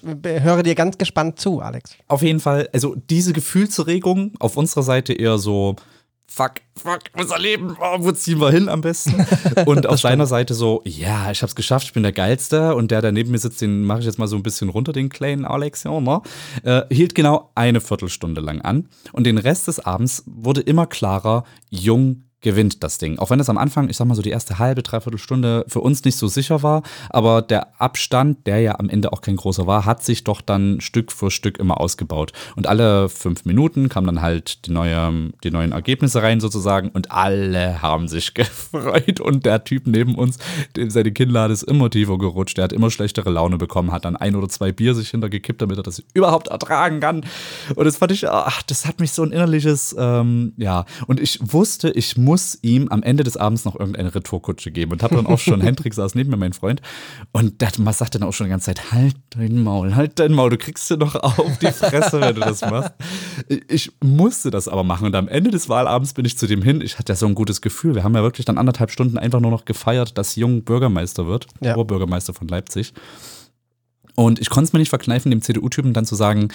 Ich äh, höre dir ganz gespannt zu, Alex. Auf jeden Fall, also diese Gefühlsregung auf unserer Seite eher so, fuck, fuck, unser Leben, oh, wo ziehen wir hin am besten? Und auf seiner Seite so, ja, ich hab's geschafft, ich bin der Geilste. Und der, der neben mir sitzt, den mache ich jetzt mal so ein bisschen runter, den kleinen Alex, ja, ne? äh, hielt genau eine Viertelstunde lang an. Und den Rest des Abends wurde immer klarer, jung, gewinnt das Ding. Auch wenn es am Anfang, ich sag mal so die erste halbe, dreiviertel Stunde für uns nicht so sicher war, aber der Abstand, der ja am Ende auch kein großer war, hat sich doch dann Stück für Stück immer ausgebaut. Und alle fünf Minuten kamen dann halt die, neue, die neuen Ergebnisse rein sozusagen und alle haben sich gefreut. Und der Typ neben uns, dem seine Kinnlade ist immer tiefer gerutscht, der hat immer schlechtere Laune bekommen, hat dann ein oder zwei Bier sich hintergekippt, damit er das überhaupt ertragen kann. Und das fand ich, ach, das hat mich so ein innerliches, ähm, ja. Und ich wusste, ich muss muss ihm am Ende des Abends noch irgendeine Retourkutsche geben. Und habe dann auch schon, Hendrik saß neben mir, mein Freund, und der sagt dann auch schon die ganze Zeit, halt dein Maul, halt dein Maul, du kriegst dir noch auf die Fresse, wenn du das machst. Ich musste das aber machen. Und am Ende des Wahlabends bin ich zu dem hin. Ich hatte ja so ein gutes Gefühl. Wir haben ja wirklich dann anderthalb Stunden einfach nur noch gefeiert, dass Jung Bürgermeister wird, ja. Oberbürgermeister von Leipzig. Und ich konnte es mir nicht verkneifen, dem CDU-Typen dann zu sagen,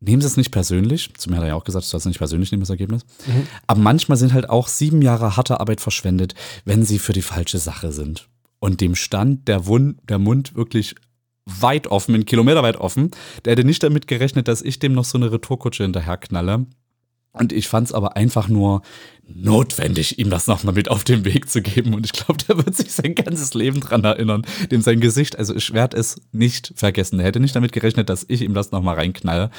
nehmen Sie es nicht persönlich. Zu mir hat er ja auch gesagt, sollst es nicht persönlich nehmen, das Ergebnis. Mhm. Aber manchmal sind halt auch sieben Jahre harte Arbeit verschwendet, wenn sie für die falsche Sache sind. Und dem stand der, Wund, der Mund wirklich weit offen, einen Kilometer weit offen. Der hätte nicht damit gerechnet, dass ich dem noch so eine Retourkutsche hinterherknalle. Und ich fand es aber einfach nur notwendig, ihm das nochmal mit auf den Weg zu geben. Und ich glaube, der wird sich sein ganzes Leben dran erinnern. Dem sein Gesicht, also ich werde es nicht vergessen. Er hätte nicht damit gerechnet, dass ich ihm das nochmal reinknalle.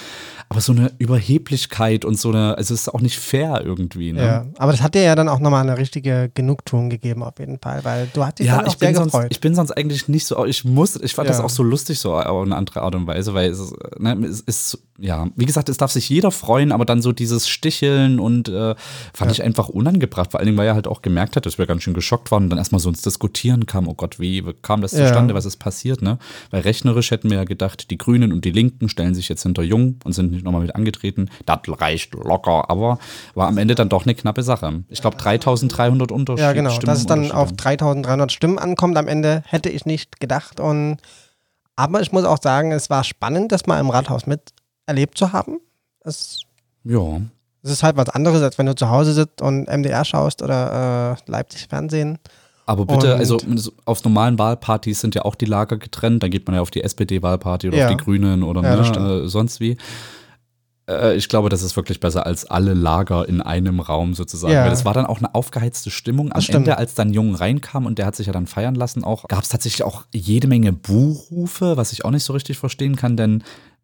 Aber so eine Überheblichkeit und so eine, also es ist auch nicht fair irgendwie. Ne? Ja, aber das hat dir ja dann auch nochmal eine richtige Genugtuung gegeben, auf jeden Fall, weil du dich Ja, dann auch ich bin, sehr sonst, gefreut. ich bin sonst eigentlich nicht so, ich muss, ich fand das Ja. auch so lustig, so auf eine andere Art und Weise, weil es, ist, ne, es ist, ja, wie gesagt, es darf sich jeder freuen, aber dann so dieses Sticheln und äh, fand ich einfach unangebracht, vor allen Dingen, weil er halt auch gemerkt hat, dass wir ganz schön geschockt waren und dann erstmal so ins Diskutieren kam, oh Gott, wie kam das Ja. zustande, was ist passiert, ne? Weil rechnerisch hätten wir ja gedacht, die Grünen und die Linken stellen sich jetzt hinter Jung und sind nicht nochmal mit angetreten. Das reicht locker, aber war am Ende dann doch eine knappe Sache. Ich glaube 3300 Unterschied. Ja, genau. Dass es dann auf 3300 Stimmen ankommt am Ende, hätte ich nicht gedacht. Und, aber ich muss auch sagen, es war spannend, das mal im Rathaus miterlebt zu haben. Es, Ja, es ist halt was anderes, als wenn du zu Hause sitzt und MDR schaust oder äh, Leipzig Fernsehen. Aber bitte, Und- also auf normalen Wahlpartys sind ja auch die Lager getrennt. Da geht man ja auf die SPD-Wahlparty oder Ja. auf die Grünen oder Ja, ne, äh, sonst wie. Äh, Ich glaube, das ist wirklich besser als alle Lager in einem Raum sozusagen. Ja. Weil das war dann auch eine aufgeheizte Stimmung am. Ende, als dann Jung reinkam und der hat sich ja dann feiern lassen. Auch gab es tatsächlich auch jede Menge Buhrufe, was ich auch nicht so richtig verstehen kann, denn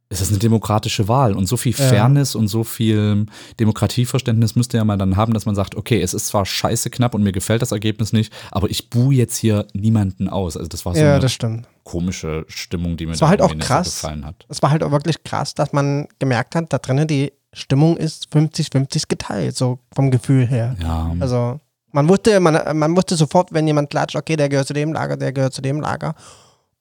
es ist eine demokratische Wahl und so viel Ja. Fairness und so viel Demokratieverständnis müsste ja mal dann haben, dass man sagt, okay, es ist zwar scheiße knapp und mir gefällt das Ergebnis nicht, aber ich buhe jetzt hier niemanden aus. Also das war so ja, eine das stimmt. komische Stimmung, die mir Es war halt auch krass. gefallen hat. Es war halt auch wirklich krass, dass man gemerkt hat, da drinnen die Stimmung ist 50-50 geteilt, so vom Gefühl her. Ja, Also man wusste, man, man wusste sofort, wenn jemand klatscht, okay, der gehört zu dem Lager, der gehört zu dem Lager.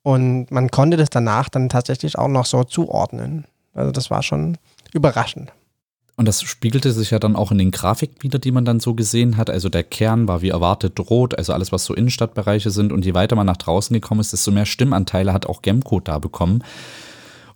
Und man konnte das danach dann tatsächlich auch noch so zuordnen. Also das war schon überraschend. Und das spiegelte sich ja dann auch in den Grafiken wieder, die man dann so gesehen hat. Also der Kern war wie erwartet rot, also alles, was so Innenstadtbereiche sind. Und je weiter man nach draußen gekommen ist, desto mehr Stimmanteile hat auch Gemco da bekommen.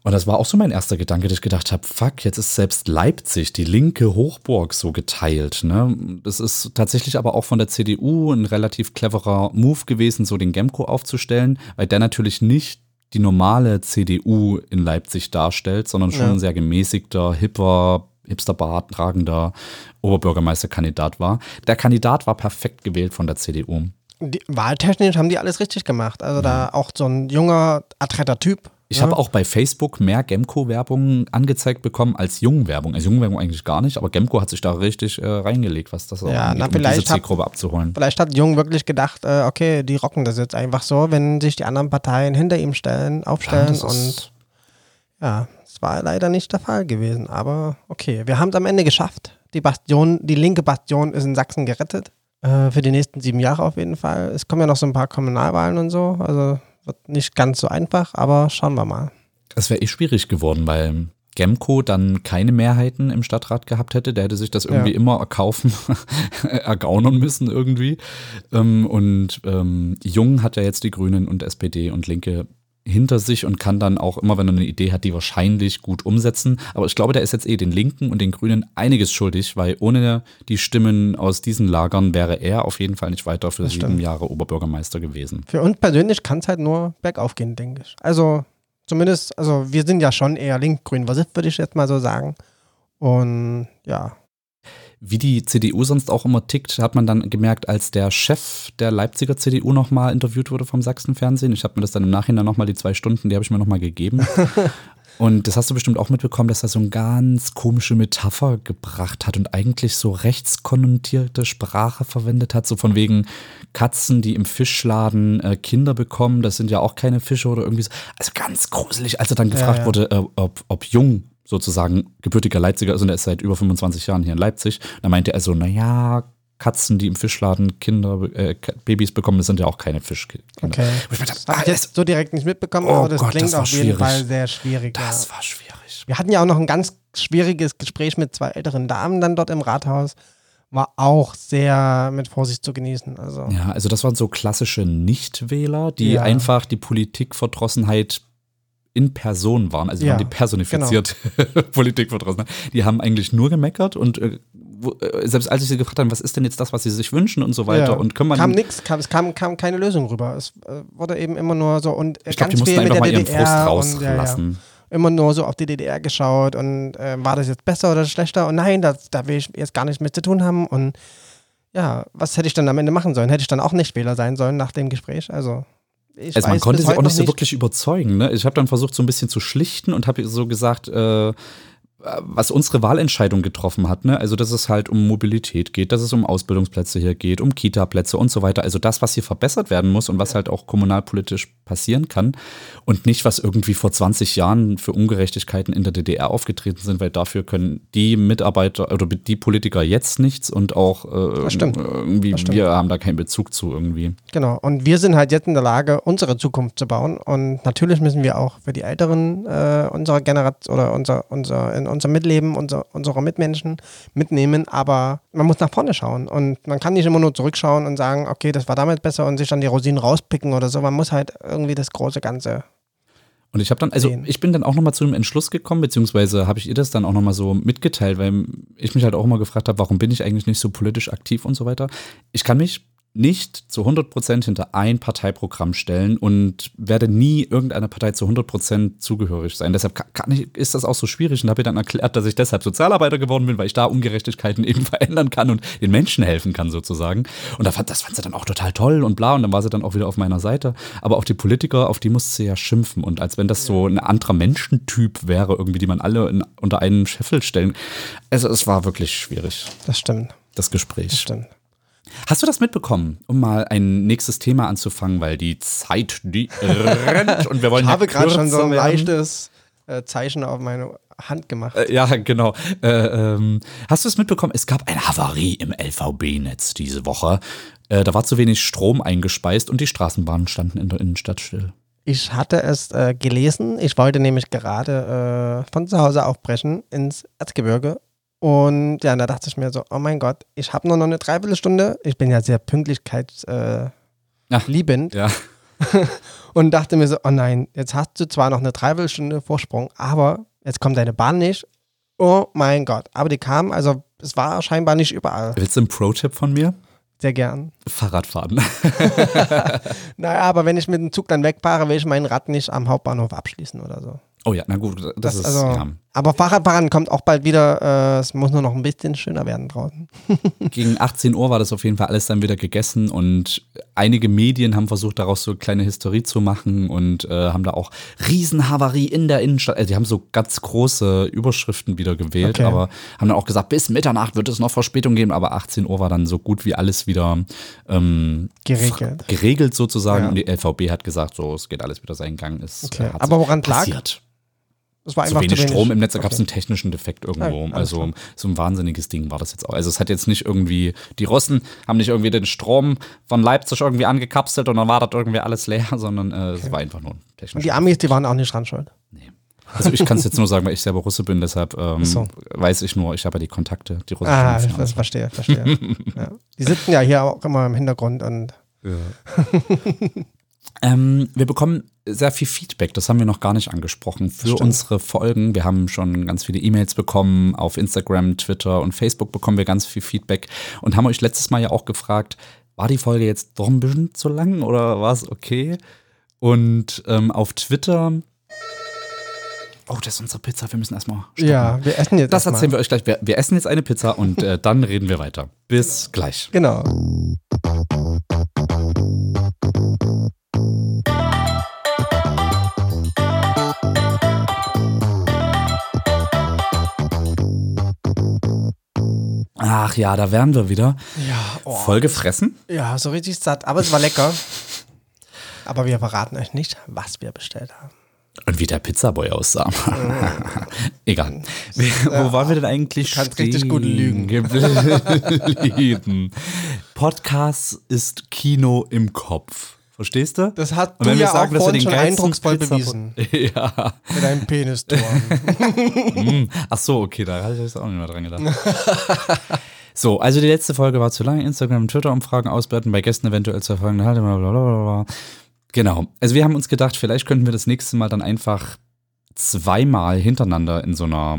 Und das war auch so mein erster Gedanke, dass ich gedacht habe, fuck, jetzt ist selbst Leipzig, die linke Hochburg, so geteilt. Ne? Das ist tatsächlich aber auch von der CDU ein relativ cleverer Move gewesen, so den Gemco aufzustellen, weil der natürlich nicht die normale CDU in Leipzig darstellt, sondern schon Ja. ein sehr gemäßigter, hipper, hipsterbart tragender Oberbürgermeisterkandidat war. Der Kandidat war perfekt gewählt von der CDU. Die, wahltechnisch haben die alles richtig gemacht. Also da auch so ein junger, adretter Typ. Ich ne? habe auch bei Facebook mehr Gemco-Werbung angezeigt bekommen als Jungwerbung. Also Jungwerbung eigentlich gar nicht, aber Gemco hat sich da richtig äh, reingelegt, was das Ja, angeht, um diese Zielgruppe abzuholen. Vielleicht hat Jung wirklich gedacht, äh, okay, die rocken das jetzt einfach so, wenn sich die anderen Parteien hinter ihm stellen, aufstellen das und ja, es war leider nicht der Fall gewesen, aber okay, wir haben es am Ende geschafft. Die Bastion, die linke Bastion ist in Sachsen gerettet. Äh, für die nächsten sieben Jahre auf jeden Fall. Es kommen ja noch so ein paar Kommunalwahlen und so, also wird nicht ganz so einfach, aber schauen wir mal. Das wäre eh schwierig geworden, weil Gemco dann keine Mehrheiten im Stadtrat gehabt hätte. Der hätte sich das irgendwie Ja. immer erkaufen, ergaunern müssen irgendwie. Ähm, Und ähm, Jung hat ja jetzt die Grünen und SPD und Linke hinter sich und kann dann auch immer, wenn er eine Idee hat, die wahrscheinlich gut umsetzen. Aber ich glaube, der ist jetzt eh den Linken und den Grünen einiges schuldig, weil ohne die Stimmen aus diesen Lagern wäre er auf jeden Fall nicht weiter für Das sieben stimmt. Jahre Oberbürgermeister gewesen. Für uns persönlich kann es halt nur bergauf gehen, denke ich. Also zumindest, also wir sind ja schon eher linkgrün versifft, würde ich jetzt mal so sagen. Und ja, Wie die CDU sonst auch immer tickt, hat man dann gemerkt, als der Chef der Leipziger CDU nochmal interviewt wurde vom Sachsenfernsehen. Ich habe mir das dann im Nachhinein nochmal, die zwei Stunden, die habe ich mir nochmal gegeben. Und das hast du bestimmt auch mitbekommen, dass er so eine ganz komische Metapher gebracht hat und eigentlich so rechtskonnotierte Sprache verwendet hat, so von wegen Katzen, die im Fischladen äh, Kinder bekommen, das sind ja auch keine Fische oder irgendwie so. Also ganz gruselig, als er dann gefragt ja. wurde, äh, ob, ob Jung sozusagen gebürtiger Leipziger ist und er ist seit über 25 Jahren hier in Leipzig. Da meinte er so, naja, Katzen, die im Fischladen Kinder, äh, Babys bekommen, das sind ja auch keine Fischkinder. okay. Das habe ich jetzt so direkt nicht mitbekommen, Oh aber das Gott, klingt das auf jeden schwierig. Fall sehr schwierig. das ja. war schwierig. Wir hatten ja auch noch ein ganz schwieriges Gespräch mit zwei älteren Damen dann dort im Rathaus. War auch sehr mit Vorsicht zu genießen. Also Ja, also das waren so klassische Nichtwähler, die Ja. einfach die Politikverdrossenheit in Person waren. Also die Ja, waren die personifizierte Politikverdrossenheit. Die haben eigentlich nur gemeckert und äh, wo, äh, selbst als ich sie gefragt habe, was ist denn jetzt das, was sie sich wünschen und so weiter ja. und können man kam nichts, kam, es kam, kam keine Lösung rüber. Es äh, wurde eben immer nur so und äh, ich glaube, die mussten einfach mal ihren DDR Frust und, ja, rauslassen. immer nur so auf die DDR geschaut und äh, war das jetzt besser oder schlechter? Und nein, das, da will ich jetzt gar nichts mit zu tun haben. Und ja, was hätte ich dann am Ende machen sollen? Hätte ich dann auch nicht Wähler sein sollen nach dem Gespräch? Also. Ich Also man weiß konnte sie auch nicht so wirklich überzeugen. Ne? Ich habe dann versucht, so ein bisschen zu schlichten und habe so gesagt, äh, was unsere Wahlentscheidung getroffen hat, ne? Also, dass es halt um Mobilität geht, dass es um Ausbildungsplätze hier geht, um Kita-Plätze und so weiter. Also das, was hier verbessert werden muss und was halt auch kommunalpolitisch passieren kann und nicht, was irgendwie vor 20 Jahren für Ungerechtigkeiten in der DDR aufgetreten sind, weil dafür können die Mitarbeiter oder die Politiker jetzt nichts und auch äh, stimmt. irgendwie, wir haben da keinen Bezug zu irgendwie. Genau. Und wir sind halt jetzt in der Lage, unsere Zukunft zu bauen. Und natürlich müssen wir auch für die Älteren äh, unserer Generation oder unser, unser, in unser Mitleben, unser, unsere Mitmenschen mitnehmen. Aber man muss nach vorne schauen. Und man kann nicht immer nur zurückschauen und sagen, okay, das war damals besser und sich dann die Rosinen rauspicken oder so. Man muss halt irgendwie das große Ganze. Und ich habe dann, also ich bin dann auch nochmal zu einem Entschluss gekommen, beziehungsweise habe ich ihr das dann auch nochmal so mitgeteilt, weil ich mich halt auch immer gefragt habe, warum bin ich eigentlich nicht so politisch aktiv und so weiter. Ich kann mich nicht zu 100% hinter ein Parteiprogramm stellen und werde nie irgendeiner Partei zu 100% zugehörig sein. Deshalb kann, ich, ist das auch so schwierig und habe ihr dann erklärt, dass ich deshalb Sozialarbeiter geworden bin, weil ich da Ungerechtigkeiten eben verändern kann und den Menschen helfen kann sozusagen. Und da fand, das fand sie dann auch total toll und bla und dann war sie dann auch wieder auf meiner Seite. Aber auf die Politiker, auf die musste sie ja schimpfen und als wenn das so ein anderer Menschentyp wäre, irgendwie, die man alle in, unter einen Scheffel stellen. Also es war wirklich schwierig, Das stimmt. das Gespräch. Das stimmt. Hast du das mitbekommen, um mal ein nächstes Thema anzufangen, weil die Zeit, die rennt und wir wollen Ich ja habe gerade schon so ein leichtes äh, Zeichen auf meine Hand gemacht. Äh, Ja, genau. Äh, ähm, hast du es mitbekommen? Es gab eine Havarie im LVB-Netz diese Woche. Äh, da war zu wenig Strom eingespeist und die Straßenbahnen standen in der Innenstadt still. Ich hatte es äh, gelesen. Ich wollte nämlich gerade äh, von zu Hause aufbrechen ins Erzgebirge. Und ja, da dachte ich mir so, oh mein Gott, ich habe nur noch eine Dreiviertelstunde. Ich bin ja sehr pünktlichkeitsliebend. Äh. Ja. und dachte mir so, oh nein, jetzt hast du zwar noch eine Dreiviertelstunde Vorsprung, aber jetzt kommt deine Bahn nicht. Oh mein Gott. Aber die kam, also es war scheinbar nicht überall. Willst du einen Pro-Tipp von mir? Sehr gern. Fahrradfahren. Naja, aber wenn ich mit dem Zug dann wegfahre, will ich mein Rad nicht am Hauptbahnhof abschließen oder so. Oh ja, na gut, das, Das ist. also, ja. Aber Fahrradfahren kommt auch bald wieder. Äh, es muss nur noch ein bisschen schöner werden draußen. Gegen 18 Uhr war das auf jeden Fall alles dann wieder gegessen und einige Medien haben versucht, daraus so kleine Historie zu machen und äh, haben da auch Riesenhavarie in der Innenstadt. Also die haben so ganz große Überschriften wieder gewählt, Okay. aber haben dann auch gesagt, bis Mitternacht wird es noch Verspätung geben, aber 18 Uhr war dann so gut wie alles wieder ähm, Geregelt. geregelt sozusagen Ja. und die LVB hat gesagt, so, es geht alles wieder seinen Gang. Okay. äh, hat Aber woran lag? passiert. Es war Zu einfach wenig zu wenig Strom im Netz, da gab es Okay. einen technischen Defekt irgendwo. Alles also klar. so ein wahnsinniges Ding war das jetzt auch. Also es hat jetzt nicht irgendwie, die Russen haben nicht irgendwie den Strom von Leipzig irgendwie angekapselt und dann war das irgendwie alles leer, sondern äh, es war einfach nur ein Und technischer die Amis, die waren auch nicht dran schuld. Also ich kann es jetzt nur sagen, weil ich selber Russe bin, deshalb ähm, so. weiß ich nur, ich habe ja die Kontakte, die russischen. Ah, ich Firmen. das verstehe, verstehe. ja. Die sitzen ja hier auch immer im Hintergrund und Ähm, wir bekommen sehr viel Feedback, das haben wir noch gar nicht angesprochen, für unsere Folgen. Wir haben schon ganz viele E-Mails bekommen, auf Instagram, Twitter und Facebook bekommen wir ganz viel Feedback und haben euch letztes Mal ja auch gefragt, war die Folge jetzt doch ein bisschen zu lang oder war es okay? Und ähm, auf Twitter. Oh, das ist unsere Pizza, wir müssen erstmal. stoppen. ja, wir essen jetzt Das erzählen wir euch gleich. Wir, wir essen jetzt eine Pizza und äh, dann reden wir weiter. Bis gleich. Genau. Ach ja, da wären wir wieder. Ja, oh. Voll gefressen. ja, so richtig satt. Aber es war lecker. Aber wir verraten euch nicht, was wir bestellt haben. Und wie der Pizzaboy aussah. Egal. Wo waren wir denn eigentlich? Kannst richtig gut lügen. Geblieben. Podcast ist Kino im Kopf. Verstehst du? Das hat Und du ja sagen, auch vorhin den schon eindrucksvoll Pizza- bewiesen. ja. Mit deinem Penistor. Ach so, okay, da hatte ich jetzt auch nicht mehr dran gedacht. So, also die letzte Folge war zu lang. Instagram, Twitter-Umfragen auswerten, bei Gästen eventuell zu erfolgen. Blablabla. Genau. Also wir haben uns gedacht, vielleicht könnten wir das nächste Mal dann einfach zweimal hintereinander in so einer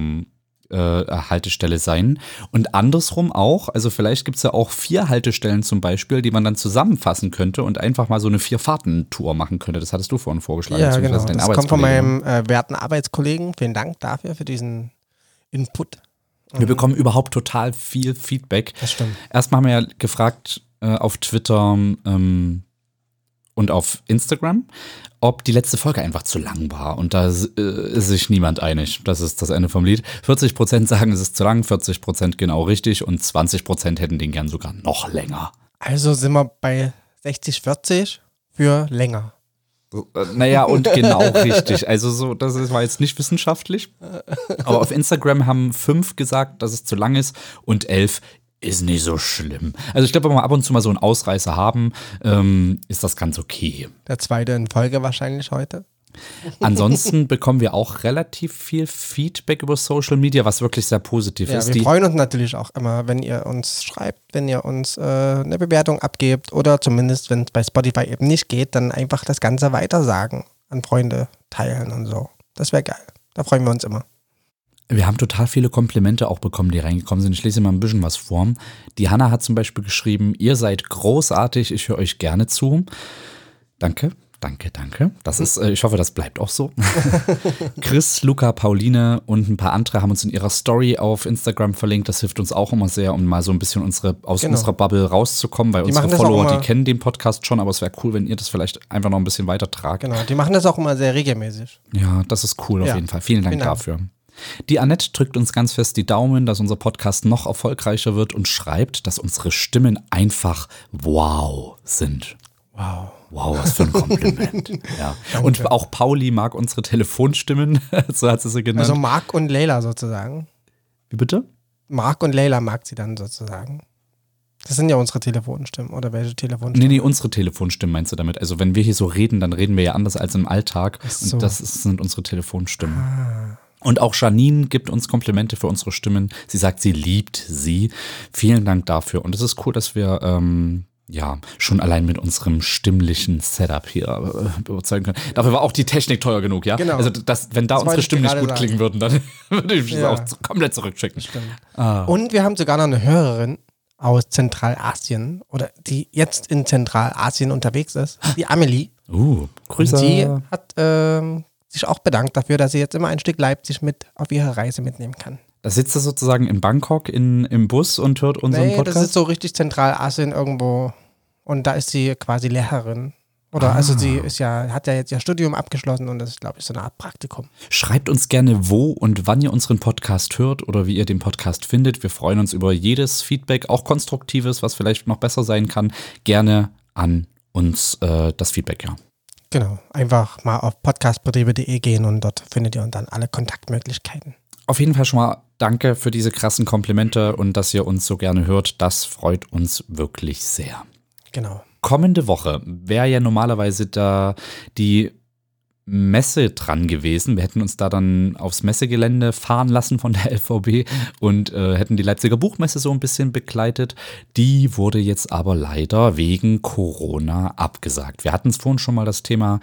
äh, Haltestelle sein. Und andersrum auch, also vielleicht gibt es ja auch vier Haltestellen zum Beispiel, die man dann zusammenfassen könnte und einfach mal so eine Vier-Fahrten-Tour machen könnte. Das hattest du vorhin vorgeschlagen. Ja, genau. Das kommt von meinem äh, werten Arbeitskollegen. Vielen Dank dafür, für diesen Input. Wir bekommen überhaupt total viel Feedback. Das stimmt. Erstmal haben wir ja gefragt äh, auf Twitter ähm, und auf Instagram, ob die letzte Folge einfach zu lang war. Und da ist äh, ist sich niemand einig. Das ist das Ende vom Lied. 40 Prozent sagen, es ist zu lang, 40 Prozent genau richtig und 20 Prozent hätten den gern sogar noch länger. Also sind wir bei 60, 40 für länger. Äh, Naja, und genau richtig. Also so, das ist- war jetzt nicht wissenschaftlich. Aber auf Instagram haben fünf gesagt, dass es zu lang ist und elf ist nicht so schlimm. Also ich glaube, wenn wir ab und zu mal so einen Ausreißer haben, ähm, ist das ganz okay. Der zweite in Folge wahrscheinlich heute. Ansonsten bekommen wir auch relativ viel Feedback über Social Media, was wirklich sehr positiv Ja, ist. wir Die, freuen uns natürlich auch immer, wenn ihr uns schreibt, wenn ihr uns äh, eine Bewertung abgebt oder zumindest, wenn es bei Spotify eben nicht geht, dann einfach das Ganze weitersagen, an Freunde teilen und so. Das wäre geil. Da freuen wir uns immer. Wir haben total viele Komplimente auch bekommen, die reingekommen sind. Ich lese mal ein bisschen was vor. Die Hanna hat zum Beispiel geschrieben, ihr seid großartig, ich höre euch gerne zu. Danke. Danke, danke. Das ist, äh, ich hoffe, das bleibt auch so. Chris, Luca, Pauline und ein paar andere haben uns in ihrer Story auf Instagram verlinkt. Das hilft uns auch immer sehr, um mal so ein bisschen unsere, aus Genau. unserer Bubble rauszukommen, weil Die unsere Follower, die kennen den Podcast schon, aber es wäre cool, wenn ihr das vielleicht einfach noch ein bisschen weiter tragt. Genau. Die machen das auch immer sehr regelmäßig. Ja, das ist cool auf Ja. jeden Fall. Vielen Dank Vielen Dank. dafür. Die Annette drückt uns ganz fest die Daumen, dass unser Podcast noch erfolgreicher wird und schreibt, dass unsere Stimmen einfach wow sind. Wow. Wow, was für ein Kompliment. ja. Und auch Pauli mag unsere Telefonstimmen, so hat sie sie genannt. Also Marc und Leila sozusagen. Wie bitte? Marc und Leila mag sie dann sozusagen. Das sind ja unsere Telefonstimmen. Oder welche Nee, Telefonstimmen? nee, unsere Telefonstimmen meinst du damit. Also wenn wir hier so reden, dann reden wir ja anders als im Alltag. so. Und das ist, sind unsere Telefonstimmen. Und auch Janine gibt uns Komplimente für unsere Stimmen. Sie sagt, sie liebt sie. Vielen Dank dafür. Und es ist cool, dass wir ähm, ja schon allein mit unserem stimmlichen Setup hier äh, überzeugen können. Dafür war auch die Technik teuer genug, ja? Genau. Also das, wenn da Das unsere Stimmen nicht gut sagen. klingen würden, dann würde ich Ja. es auch komplett zurückschicken. Stimmt. Und wir haben sogar noch eine Hörerin aus Zentralasien oder die jetzt in Zentralasien unterwegs ist, die Amelie. Uh, Grüße. Und die hat ähm, sich auch bedankt dafür, dass sie jetzt immer ein Stück Leipzig mit auf ihre Reise mitnehmen kann. Da sitzt er sozusagen in Bangkok in, im Bus und hört unseren Nee, Podcast. das ist so richtig Zentralasien irgendwo. Und da ist sie quasi Lehrerin. Oder also sie ist ja, hat ja jetzt ihr Studium abgeschlossen und das ist, glaube ich, so eine Art Praktikum. Schreibt uns gerne, wo und wann ihr unseren Podcast hört oder wie ihr den Podcast findet. Wir freuen uns über jedes Feedback, auch konstruktives, was vielleicht noch besser sein kann. Gerne an uns äh, das Feedback, ja. Genau. Einfach mal auf podcastbetriebe.de gehen und dort findet ihr dann alle Kontaktmöglichkeiten. Auf jeden Fall schon mal danke für diese krassen Komplimente und dass ihr uns so gerne hört. Das freut uns wirklich sehr. Genau. kommende Woche wäre ja normalerweise da die Messe dran gewesen. Wir hätten uns da dann aufs Messegelände fahren lassen von der LVB und äh, hätten die Leipziger Buchmesse so ein bisschen begleitet. Die wurde jetzt aber leider wegen Corona abgesagt. Wir hatten es vorhin schon mal das Thema,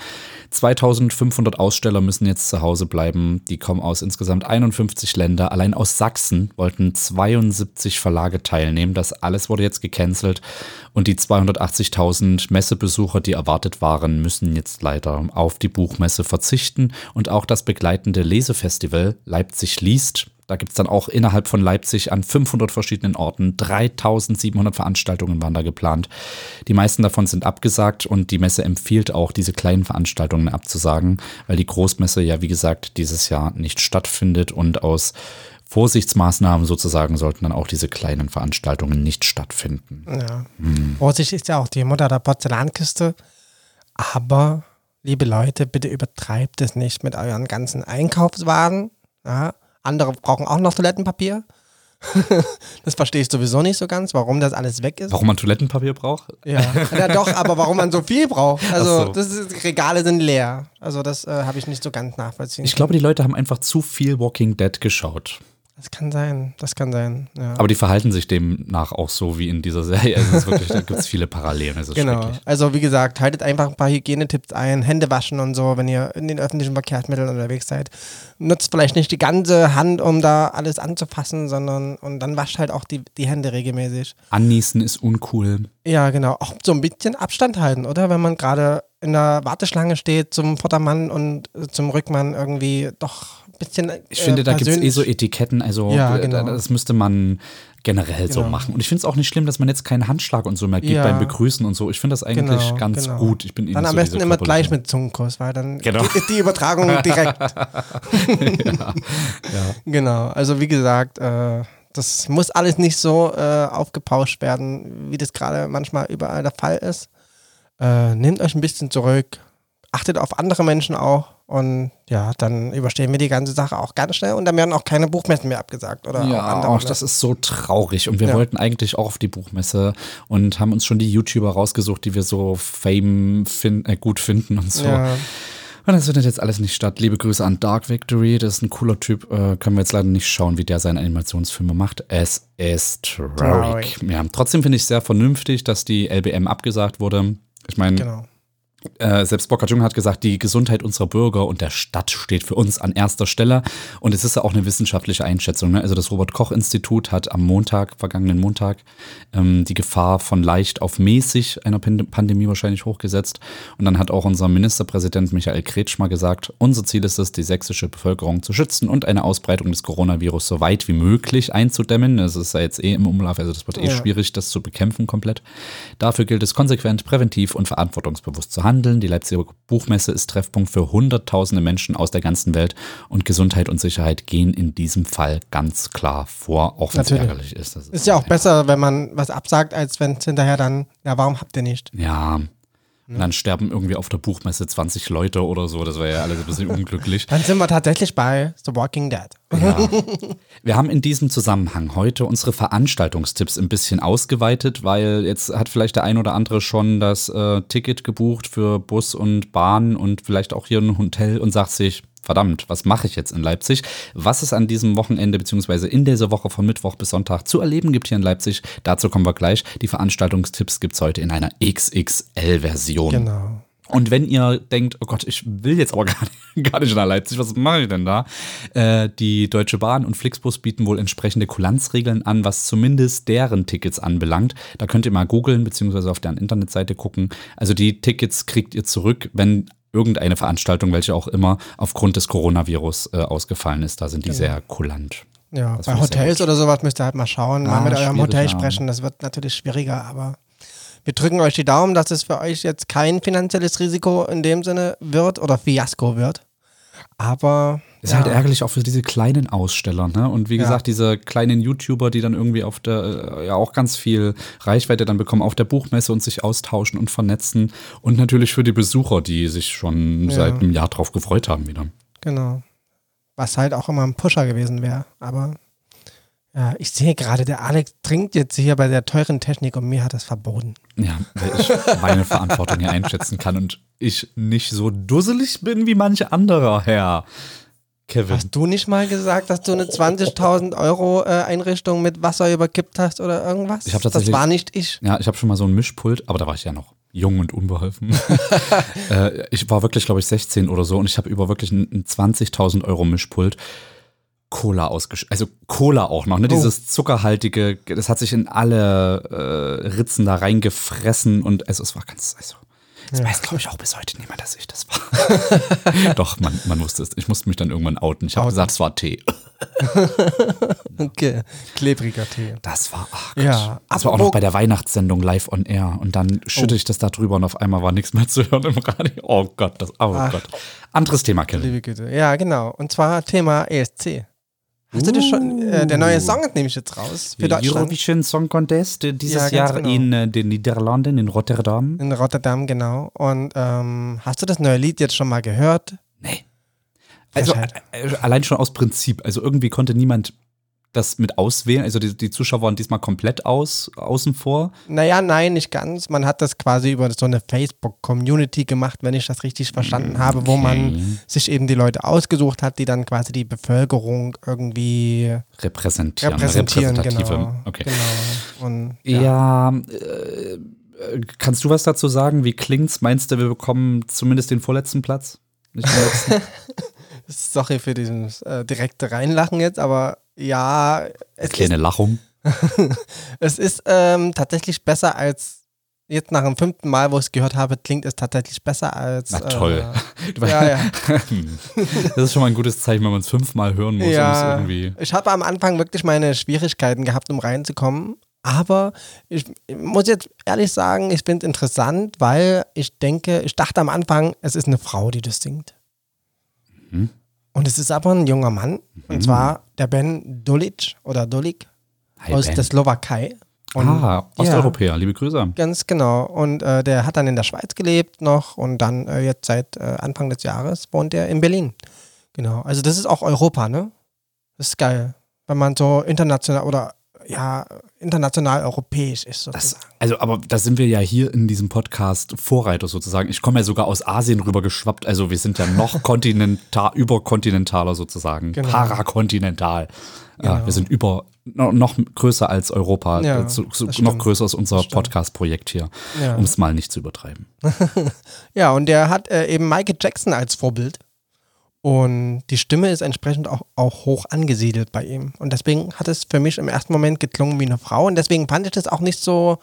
2500 Aussteller müssen jetzt zu Hause bleiben. Die kommen aus insgesamt 51 Länder. Allein aus Sachsen wollten 72 Verlage teilnehmen. Das alles wurde jetzt gecancelt. Und die 280.000 Messebesucher, die erwartet waren, müssen jetzt leider auf die Buchmesse verzichten. Und auch das begleitende Lesefestival Leipzig liest. Da gibt es dann auch innerhalb von Leipzig an 500 verschiedenen Orten 3700 Veranstaltungen waren da geplant. Die meisten davon sind abgesagt und die Messe empfiehlt auch, diese kleinen Veranstaltungen abzusagen, weil die Großmesse ja, wie gesagt, dieses Jahr nicht stattfindet und aus Vorsichtsmaßnahmen sozusagen sollten dann auch diese kleinen Veranstaltungen nicht stattfinden. Ja. Vorsicht ist ja auch die Mutter der Porzellankiste. Aber, liebe Leute, bitte übertreibt es nicht mit euren ganzen Einkaufswagen. Ja. Andere brauchen auch noch Toilettenpapier. das verstehe ich sowieso nicht so ganz, warum das alles weg ist. Warum man Toilettenpapier braucht? Ja. ja, doch, aber warum man so viel braucht. Also, so. das ist, Regale sind leer. Also, das äh, habe ich nicht so ganz nachvollziehen. Ich glaube, die Leute haben einfach zu viel Walking Dead geschaut. Das kann sein, das kann sein. Ja. Aber die verhalten sich demnach auch so wie in dieser Serie. Also wirklich, da gibt es viele Parallelen. Genau. Also wie gesagt, haltet einfach ein paar Hygienetipps ein, Hände waschen und so, wenn ihr in den öffentlichen Verkehrsmitteln unterwegs seid. Nutzt vielleicht nicht die ganze Hand, um da alles anzufassen, sondern und dann wascht halt auch die, die Hände regelmäßig. Anniesen ist uncool. Ja, genau. Auch so ein bisschen Abstand halten, oder? Wenn man gerade in der Warteschlange steht zum Vordermann und zum Rückmann irgendwie doch bisschen. Ich finde, da gibt es eh so Etiketten. Also Ja, äh, genau. das müsste man generell so Genau. machen. Und ich finde es auch nicht schlimm, dass man jetzt keinen Handschlag und so mehr gibt Ja. beim Begrüßen und so. Ich finde das eigentlich Genau, ganz genau. gut. Ich bin eh Dann am so besten immer gleich mit Zungenkuss, weil dann Genau. ist die Übertragung direkt. Genau, also wie gesagt, äh, das muss alles nicht so äh, aufgepauscht werden, wie das gerade manchmal überall der Fall ist. Äh, nehmt euch ein bisschen zurück, achtet auf andere Menschen auch und ja, dann überstehen wir die ganze Sache auch ganz schnell und dann werden auch keine Buchmessen mehr abgesagt oder auch Ja, andere. auch das ist so traurig. Und wir Ja. wollten eigentlich auch auf die Buchmesse und haben uns schon die YouTuber rausgesucht, die wir so Fame fin äh, gut finden und so. ja, Und das findet jetzt alles nicht statt. Liebe Grüße an Dark Victory, das ist ein cooler Typ. Äh, können wir jetzt leider nicht schauen, wie der seine Animationsfilme macht. Es ist traurig. Traurig. Ja, trotzdem finde ich es sehr vernünftig, dass die LBM abgesagt wurde. Ich meine, genau. Äh, selbst Boca Jung hat gesagt, die Gesundheit unserer Bürger und der Stadt steht für uns an erster Stelle. Und es ist ja auch eine wissenschaftliche Einschätzung. Ne? Also das Robert-Koch-Institut hat am Montag, vergangenen Montag, ähm, die Gefahr von leicht auf mäßig einer Pand Pandemie wahrscheinlich hochgesetzt. Und dann hat auch unser Ministerpräsident Michael Kretschmer gesagt, unser Ziel ist es, die sächsische Bevölkerung zu schützen und eine Ausbreitung des Coronavirus so weit wie möglich einzudämmen. Das ist ja jetzt eh im Umlauf, also das wird eh Ja. schwierig, das zu bekämpfen komplett. Dafür gilt es konsequent, präventiv und verantwortungsbewusst zu handeln. Die Leipziger Buchmesse ist Treffpunkt für hunderttausende Menschen aus der ganzen Welt und Gesundheit und Sicherheit gehen in diesem Fall ganz klar vor, auch wenn es ärgerlich ist. Das Ist ja auch besser, wenn man was absagt, als wenn es hinterher dann, ja, warum habt ihr nicht? Ja. Und dann sterben irgendwie auf der Buchmesse 20 Leute oder so. Das wäre ja alles ein bisschen unglücklich. Dann sind wir tatsächlich bei The Walking Dead. Ja. Wir haben in diesem Zusammenhang heute unsere Veranstaltungstipps ein bisschen ausgeweitet, weil jetzt hat vielleicht der ein oder andere schon das äh, Ticket gebucht für Bus und Bahn und vielleicht auch hier ein Hotel und sagt sich, verdammt, was mache ich jetzt in Leipzig? Was es an diesem Wochenende beziehungsweise in dieser Woche von Mittwoch bis Sonntag zu erleben gibt hier in Leipzig, dazu kommen wir gleich. Die Veranstaltungstipps gibt es heute in einer XXL-Version. Genau. Und wenn ihr denkt, oh Gott, ich will jetzt aber gar nicht, gar nicht nach Leipzig, was mache ich denn da? Äh, die Deutsche Bahn und Flixbus bieten wohl entsprechende Kulanzregeln an, was zumindest deren Tickets anbelangt. Da könnt ihr mal googeln, beziehungsweise auf deren Internetseite gucken. Also die Tickets kriegt ihr zurück, wenn irgendeine Veranstaltung, welche auch immer, aufgrund des Coronavirus äh, ausgefallen ist. Da sind die sehr kulant. Ja, Das bei Hotels oder sowas müsst ihr halt mal schauen, Ah, mal mit eurem Hotel sprechen. Das wird natürlich schwieriger, aber wir drücken euch die Daumen, dass es für euch jetzt kein finanzielles Risiko in dem Sinne wird oder Fiasko wird. Aber Ist ja, halt ärgerlich auch für diese kleinen Aussteller, ne? Und wie Ja. gesagt, diese kleinen YouTuber, die dann irgendwie auf der, äh, ja auch ganz viel Reichweite dann bekommen auf der Buchmesse und sich austauschen und vernetzen. Und natürlich für die Besucher, die sich schon Ja. seit einem Jahr drauf gefreut haben wieder. Genau. Was halt auch immer ein Pusher gewesen wäre. Aber ja, ich sehe gerade, der Alex trinkt jetzt hier bei der teuren Technik und mir hat das verboten. Ja, weil ich meine Verantwortung hier einschätzen kann und ich nicht so dusselig bin wie manche andere, Herr Kevin. Hast du nicht mal gesagt, dass du eine 20.000 Euro äh, Einrichtung mit Wasser überkippt hast oder irgendwas? Ich tatsächlich- Das war nicht ich. Ja, ich habe schon mal so ein Mischpult, aber da war ich ja noch jung und unbeholfen. äh, ich war wirklich, glaube ich, 16 oder so und ich habe über wirklich ein 20.000 Euro Mischpult Cola ausgeschüttet. Also Cola auch noch, ne? Oh. Dieses zuckerhaltige, das hat sich in alle äh, Ritzen da reingefressen und es, es war ganz, also, das weiß, glaube ich, auch bis heute niemand, dass ich das war. Doch, man, man wusste es. Ich musste mich dann irgendwann outen. Ich habe gesagt, es war Tee. Okay. Klebriger Tee. Das war, ach Gott. Ja, Das war auch noch bei der Weihnachtssendung live on air. Und dann schütte Oh. ich das da drüber und auf einmal war nichts mehr zu hören im Radio. Oh Gott, das, oh Ach. Gott. Anderes Thema, Kevin. Liebe Güte. Ja, genau. Und zwar Thema ESC. Hast du das schon? Äh, der neue Song ist nämlich jetzt raus für Deutschland. Eurovision Song Contest äh, dieses Ja, Jahr genau. in äh, den Niederlanden, in Rotterdam. In Rotterdam, genau. Und ähm, hast du das neue Lied jetzt schon mal gehört? Nee. Also äh, äh, allein schon aus Prinzip. Also irgendwie konnte niemand das mit auswählen? Also die, die Zuschauer waren diesmal komplett aus, außen vor. Naja, nein, nicht ganz. Man hat das quasi über so eine Facebook-Community gemacht, wenn ich das richtig verstanden habe, wo man sich eben die Leute ausgesucht hat, die dann quasi die Bevölkerung irgendwie Repräsentieren. repräsentieren. repräsentative. Genau. Okay. genau. Und, Ja, äh, kannst du was dazu sagen? Wie klingt's? Meinst du, wir bekommen zumindest den vorletzten Platz? Nicht den letzten? Sorry für dieses äh, direkte Reinlachen jetzt, aber ja, es Kleine Lachung. Es ist ähm, tatsächlich besser als jetzt nach dem fünften Mal, wo ich es gehört habe, klingt es tatsächlich besser als. Na toll. Äh, ja, ja. Das ist schon mal ein gutes Zeichen, wenn man es fünfmal hören muss, ja. irgendwie. Ich habe am Anfang wirklich meine Schwierigkeiten gehabt, um reinzukommen. Aber ich, ich muss jetzt ehrlich sagen, ich finde es interessant, weil ich denke, ich dachte am Anfang, es ist eine Frau, die das singt. Mhm. Und es ist aber ein junger Mann, und zwar der Ben Dulic oder Dulik Hi, aus Ben. der Slowakei. Und ah, Osteuropäer, liebe Grüße. Ganz genau. Und äh, der hat dann in der Schweiz gelebt noch und dann äh, jetzt seit äh, Anfang des Jahres wohnt er in Berlin. Genau. Also das ist auch Europa, ne? Das ist geil. Wenn man so international oder ja, international europäisch ist Das, sozusagen. also, aber da sind wir ja hier in diesem Podcast Vorreiter sozusagen. Ich komme ja sogar aus Asien rüber geschwappt. Also wir sind ja noch kontinental, überkontinentaler sozusagen. Genau. Parakontinental. Ja, Genau. wir sind über, no- noch größer als Europa. Ja, Äh, so, so, das noch größer ist unser Das. Podcast-Projekt hier. Ja. Um es mal nicht zu übertreiben. Ja, und der hat äh, eben Michael Jackson als Vorbild. Und die Stimme ist entsprechend auch, auch hoch angesiedelt bei ihm. Und deswegen hat es für mich im ersten Moment geklungen wie eine Frau. Und deswegen fand ich das auch nicht so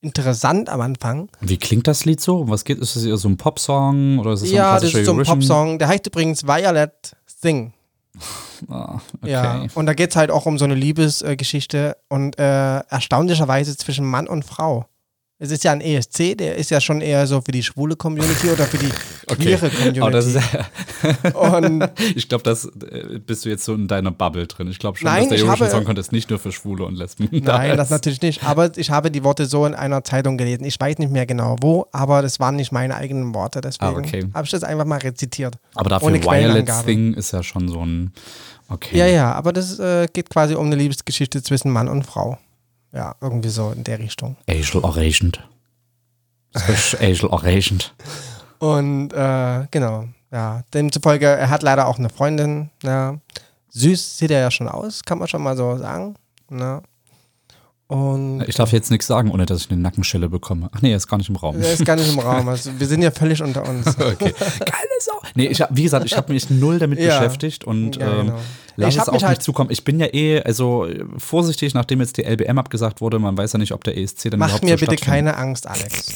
interessant am Anfang. Wie klingt das Lied so? Um Was geht? Ist es eher so ein Popsong oder ist es so ein ja, das ist so ein? Popsong. Der heißt übrigens Violet Sing. Ah, okay. Ja, und da geht es halt auch um so eine Liebesgeschichte und äh, erstaunlicherweise zwischen Mann und Frau. Es ist ja ein ESC, der ist ja schon eher so für die schwule Community oder für die queere Community. Aber das ist, und ich glaube, das äh, bist du jetzt so in deiner Bubble drin. Ich glaube schon, Nein, dass der Eurovision Song Contest nicht nur für Schwule und Lesben da nein, das ist. natürlich nicht. Aber ich habe die Worte so in einer Zeitung gelesen. Ich weiß nicht mehr genau wo, aber das waren nicht meine eigenen Worte. Deswegen Ah, okay. habe ich das einfach mal rezitiert. Aber dafür ohne Quellenangabe. Thing ist ja schon so ein. Okay. Ja, ja, aber das äh, geht quasi um eine Liebesgeschichte zwischen Mann und Frau. Ja, irgendwie so in der Richtung. Angel Arranged. Angel Arranged. Und äh, genau, ja. Demzufolge, er hat leider auch eine Freundin. Ja. Süß sieht er ja schon aus, kann man schon mal so sagen. Ja. Und Ich darf jetzt nichts sagen, ohne dass ich eine Nackenschelle bekomme. Ach nee, er ist gar nicht im Raum. er ist gar nicht im Raum. Also wir sind ja völlig unter uns. Okay. Geile Sau. Nee, ich hab, wie gesagt, ich habe mich null damit Ja. beschäftigt und Ja, ähm, genau. lass Ich es auf mich halt- zukommen. Ich bin ja eh, also vorsichtig, nachdem jetzt die LBM abgesagt wurde, man weiß ja nicht, ob der ESC dann Mach überhaupt mir so bitte keine Angst, Alex.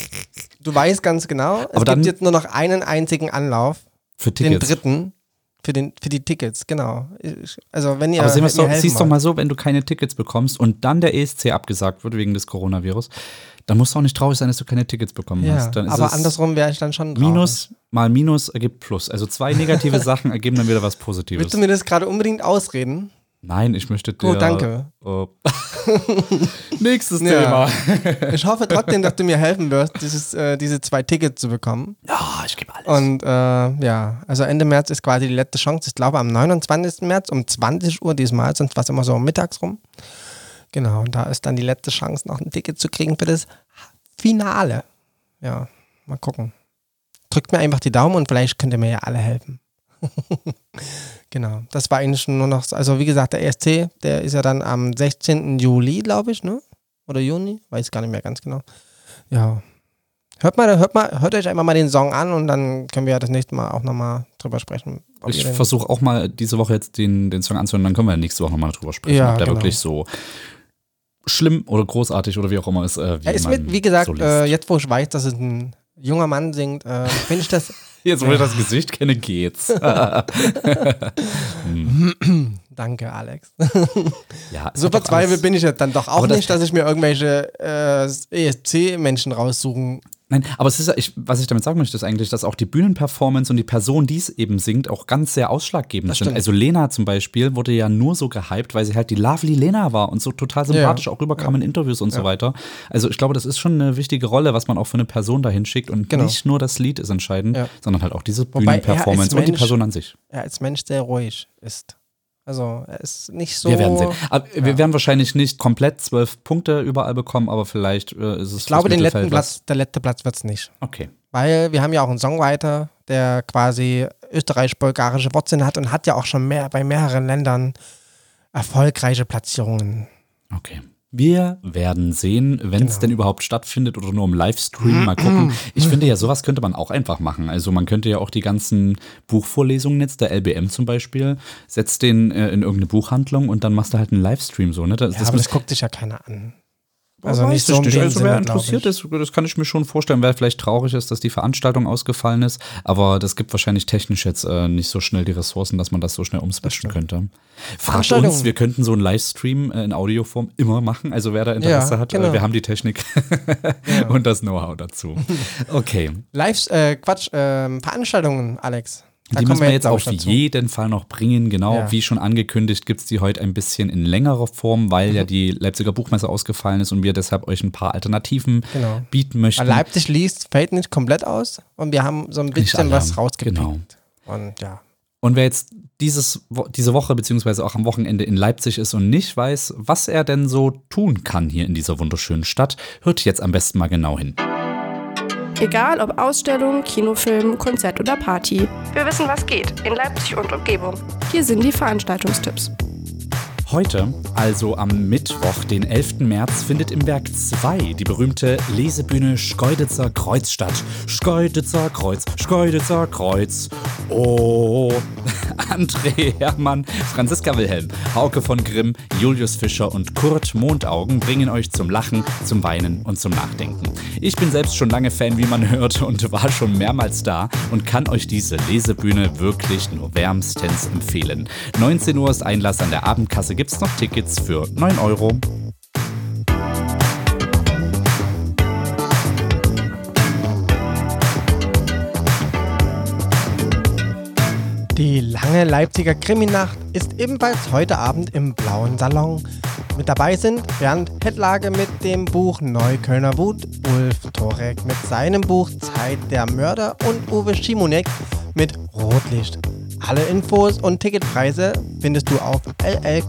Du weißt ganz genau, es Aber dann- gibt jetzt nur noch einen einzigen Anlauf, Für den Tickets. dritten, für, den, für die Tickets, genau. Also wenn ihr Aber sehen helfen siehst doch mal so, wenn du keine Tickets bekommst und dann der ESC abgesagt wird wegen des Coronavirus, dann musst du auch nicht traurig sein, dass du keine Tickets bekommen Ja, hast. Aber andersrum wäre ich dann schon traurig. Minus mal Minus ergibt Plus. Also zwei negative Sachen ergeben dann wieder was Positives. Willst du mir das gerade unbedingt ausreden? Nein, ich möchte dir. Gut, danke. Oh. Nächstes Ja. Thema. Ich hoffe trotzdem, dass du mir helfen wirst, dieses, äh, diese zwei Tickets zu bekommen. Ja, ich gebe alles. Und äh, ja, also Ende März ist quasi die letzte Chance. Ich glaube am 29. März um 20 Uhr diesmal, sonst war es immer so mittags rum. Genau, und da ist dann die letzte Chance, noch ein Ticket zu kriegen für das Finale. Ja, mal gucken. Drückt mir einfach die Daumen und vielleicht könnt ihr mir ja alle helfen. genau, das war eigentlich nur noch, also wie gesagt, der ESC, der ist ja dann am 16. Juli, glaube ich, ne? Oder Juni? Weiß gar nicht mehr ganz genau. Ja, Hört mal, hört mal, hört euch einfach mal den Song an und dann können wir ja das nächste Mal auch nochmal drüber sprechen. Ich versuche auch mal diese Woche jetzt den, den Song anzuhören, dann können wir nächste Woche nochmal drüber sprechen, Ja, ob der genau. wirklich so schlimm oder großartig oder wie auch immer ist. Äh, wie ist mit, wie gesagt, so äh, jetzt wo ich weiß, dass es ein junger Mann singt, äh, finde ich das. jetzt, wo ich das Gesicht kenne, geht's. Danke, Alex. ja, So verzweifelt bin ich jetzt dann doch auch Aber das- nicht, dass ich mir irgendwelche äh, ESC-Menschen raussuchen. Nein, aber es ist, ja- ich, was ich damit sagen möchte, ist eigentlich, dass auch die Bühnenperformance und die Person, die es eben singt, auch ganz sehr ausschlaggebend sind. Also Lena zum Beispiel wurde ja nur so gehypt, weil sie halt die Lovely Lena war und so total sympathisch auch rüberkam in Interviews und so weiter. Also ich glaube, das ist schon eine wichtige Rolle, was man auch für eine Person dahin schickt und Genau. nicht nur das Lied ist entscheidend, Ja. sondern halt auch diese Wobei er Bühnenperformance und die Mensch- Person an sich. Er als Mensch sehr ruhig ist. Also er ist nicht so. Wir werden sehen. Aber Wir werden wahrscheinlich nicht komplett zwölf Punkte überall bekommen, aber vielleicht äh, ist es Ich glaube, den letzten Platz, der letzte Platz wird es nicht. Okay. Weil wir haben ja auch einen Songwriter, der quasi österreich-bulgarische Wurzeln hat und hat ja auch schon mehr bei mehreren Ländern erfolgreiche Platzierungen. Okay. Wir werden sehen, wenn es Genau. denn überhaupt stattfindet oder nur im Livestream. Mal gucken. Ich finde ja, sowas könnte man auch einfach machen. Also man könnte ja auch die ganzen Buchvorlesungen jetzt, der LBM zum Beispiel, setzt den äh, in irgendeine Buchhandlung und dann machst du halt einen Livestream so. Ne? Das, Ja, das aber das guckt sich ja keiner an. Also nicht so nicht, den also wer interessiert ist, das kann ich mir schon vorstellen, wer vielleicht traurig ist, dass die Veranstaltung ausgefallen ist, aber das gibt wahrscheinlich technisch jetzt äh, nicht so schnell die Ressourcen, dass man das so schnell umswitchen könnte. Fragt uns, wir könnten so einen Livestream äh, in Audioform immer machen, also wer da Interesse Ja, hat, genau. äh, wir haben die Technik und das Know-how dazu. Okay, Lives, äh, Quatsch, ähm, Veranstaltungen, Alex. Da die müssen wir jetzt auf jeden Fall noch bringen. Genau, Ja. wie schon angekündigt, gibt es die heute ein bisschen in längerer Form, weil Mhm. ja die Leipziger Buchmesse ausgefallen ist und wir deshalb euch ein paar Alternativen Genau. bieten möchten. Leipzig liest, fällt nicht komplett aus und wir haben so ein bisschen was rausgepickt. genau. Und ja. Und wer jetzt dieses, diese Woche beziehungsweise auch am Wochenende in Leipzig ist und nicht weiß, was er denn so tun kann hier in dieser wunderschönen Stadt, hört jetzt am besten mal genau hin. Egal ob Ausstellung, Kinofilm, Konzert oder Party. Wir wissen, was geht in Leipzig und Umgebung. Hier sind die Veranstaltungstipps. Heute, also am Mittwoch, den 11. März, findet im Werk 2 die berühmte Lesebühne Schkeuditzer Kreuz statt. Schkeuditzer Kreuz, Schkeuditzer Kreuz. Oh, André Hermann, Franziska Wilhelm, Hauke von Grimm, Julius Fischer und Kurt Mondaugen bringen euch zum Lachen, zum Weinen und zum Nachdenken. Ich bin selbst schon lange Fan, wie man hört, und war schon mehrmals da und kann euch diese Lesebühne wirklich nur wärmstens empfehlen. 19 Uhr ist Einlass an der Abendkasse, gibt's noch Tickets für 9 Euro. Die lange Leipziger Kriminacht ist ebenfalls heute Abend im Blauen Salon. Mit dabei sind Bernd Hettlage mit dem Buch Neuköllner Wut, Ulf Torek mit seinem Buch Zeit der Mörder und Uwe Schimonek mit Rotlicht. Alle Infos und Ticketpreise findest du auf llkn.de.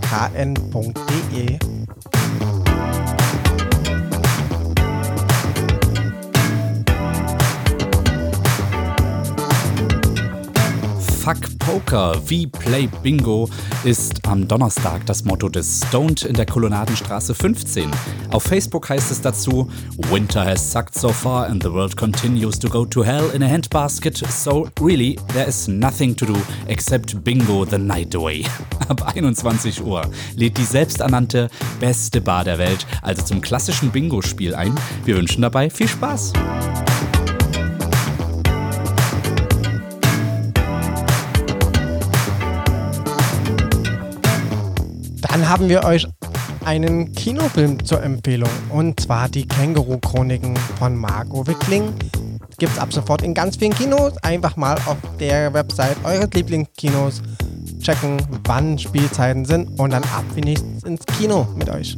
Fuck Poker, wie Play Bingo ist am Donnerstag das Motto des Stoned in der Kolonnadenstraße 15. Auf Facebook heißt es dazu: Winter has sucked so far and the world continues to go to hell in a handbasket. So really, there is nothing to do except bingo the night away. Ab 21 Uhr lädt die selbsternannte beste Bar der Welt also zum klassischen Bingo-Spiel ein. Wir wünschen dabei viel Spaß. Dann haben wir euch einen Kinofilm zur Empfehlung. Und zwar die Känguru-Chroniken von Marco Wickling. Gibt's ab sofort in ganz vielen Kinos. Einfach mal auf der Website eures Lieblingskinos checken, wann Spielzeiten sind und dann ab wie nichts ins Kino mit euch.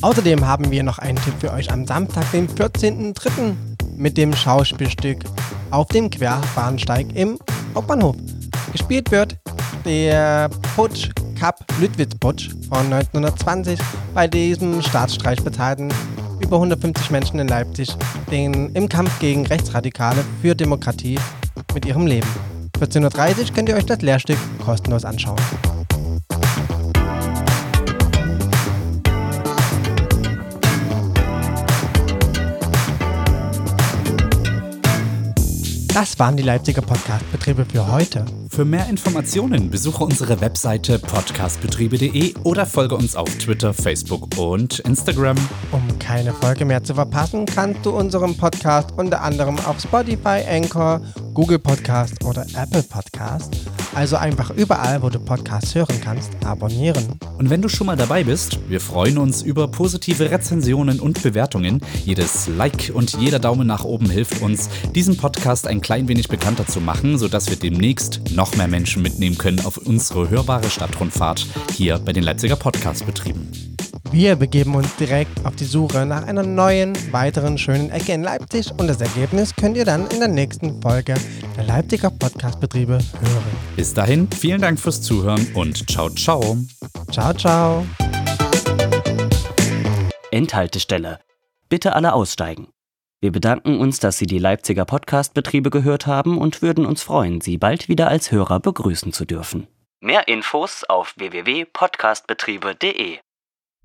Außerdem haben wir noch einen Tipp für euch am Samstag, den 14.03. mit dem Schauspielstück Auf dem Querbahnsteig im Hauptbahnhof. Gespielt wird der Putsch Cup Lüttwitz Putsch von 1920, bei diesem Staatsstreich bezahlten über 150 Menschen in Leipzig den, im Kampf gegen Rechtsradikale für Demokratie mit ihrem Leben. 14.30 Uhr könnt ihr euch das Lehrstück kostenlos anschauen. Das waren die Leipziger Podcast-Betriebe für heute. Für mehr Informationen besuche unsere Webseite podcastbetriebe.de oder folge uns auf Twitter, Facebook und Instagram. Um keine Folge mehr zu verpassen, kannst du unseren Podcast unter anderem auf Spotify, Anchor, Google Podcast oder Apple Podcast, also einfach überall, wo du Podcasts hören kannst, abonnieren. Und wenn du schon mal dabei bist, wir freuen uns über positive Rezensionen und Bewertungen. Jedes Like und jeder Daumen nach oben hilft uns, diesen Podcast ein klein wenig bekannter zu machen, sodass wir demnächst noch mehr Menschen mitnehmen können auf unsere hörbare Stadtrundfahrt hier bei den Leipziger Podcast-Betrieben. Wir begeben uns direkt auf die Suche nach einer neuen, weiteren schönen Ecke in Leipzig und das Ergebnis könnt ihr dann in der nächsten Folge der Leipziger Podcastbetriebe hören. Bis dahin, vielen Dank fürs Zuhören und ciao, ciao. Ciao, ciao. Endhaltestelle. Bitte alle aussteigen. Wir bedanken uns, dass Sie die Leipziger Podcastbetriebe gehört haben und würden uns freuen, Sie bald wieder als Hörer begrüßen zu dürfen. Mehr Infos auf www.podcastbetriebe.de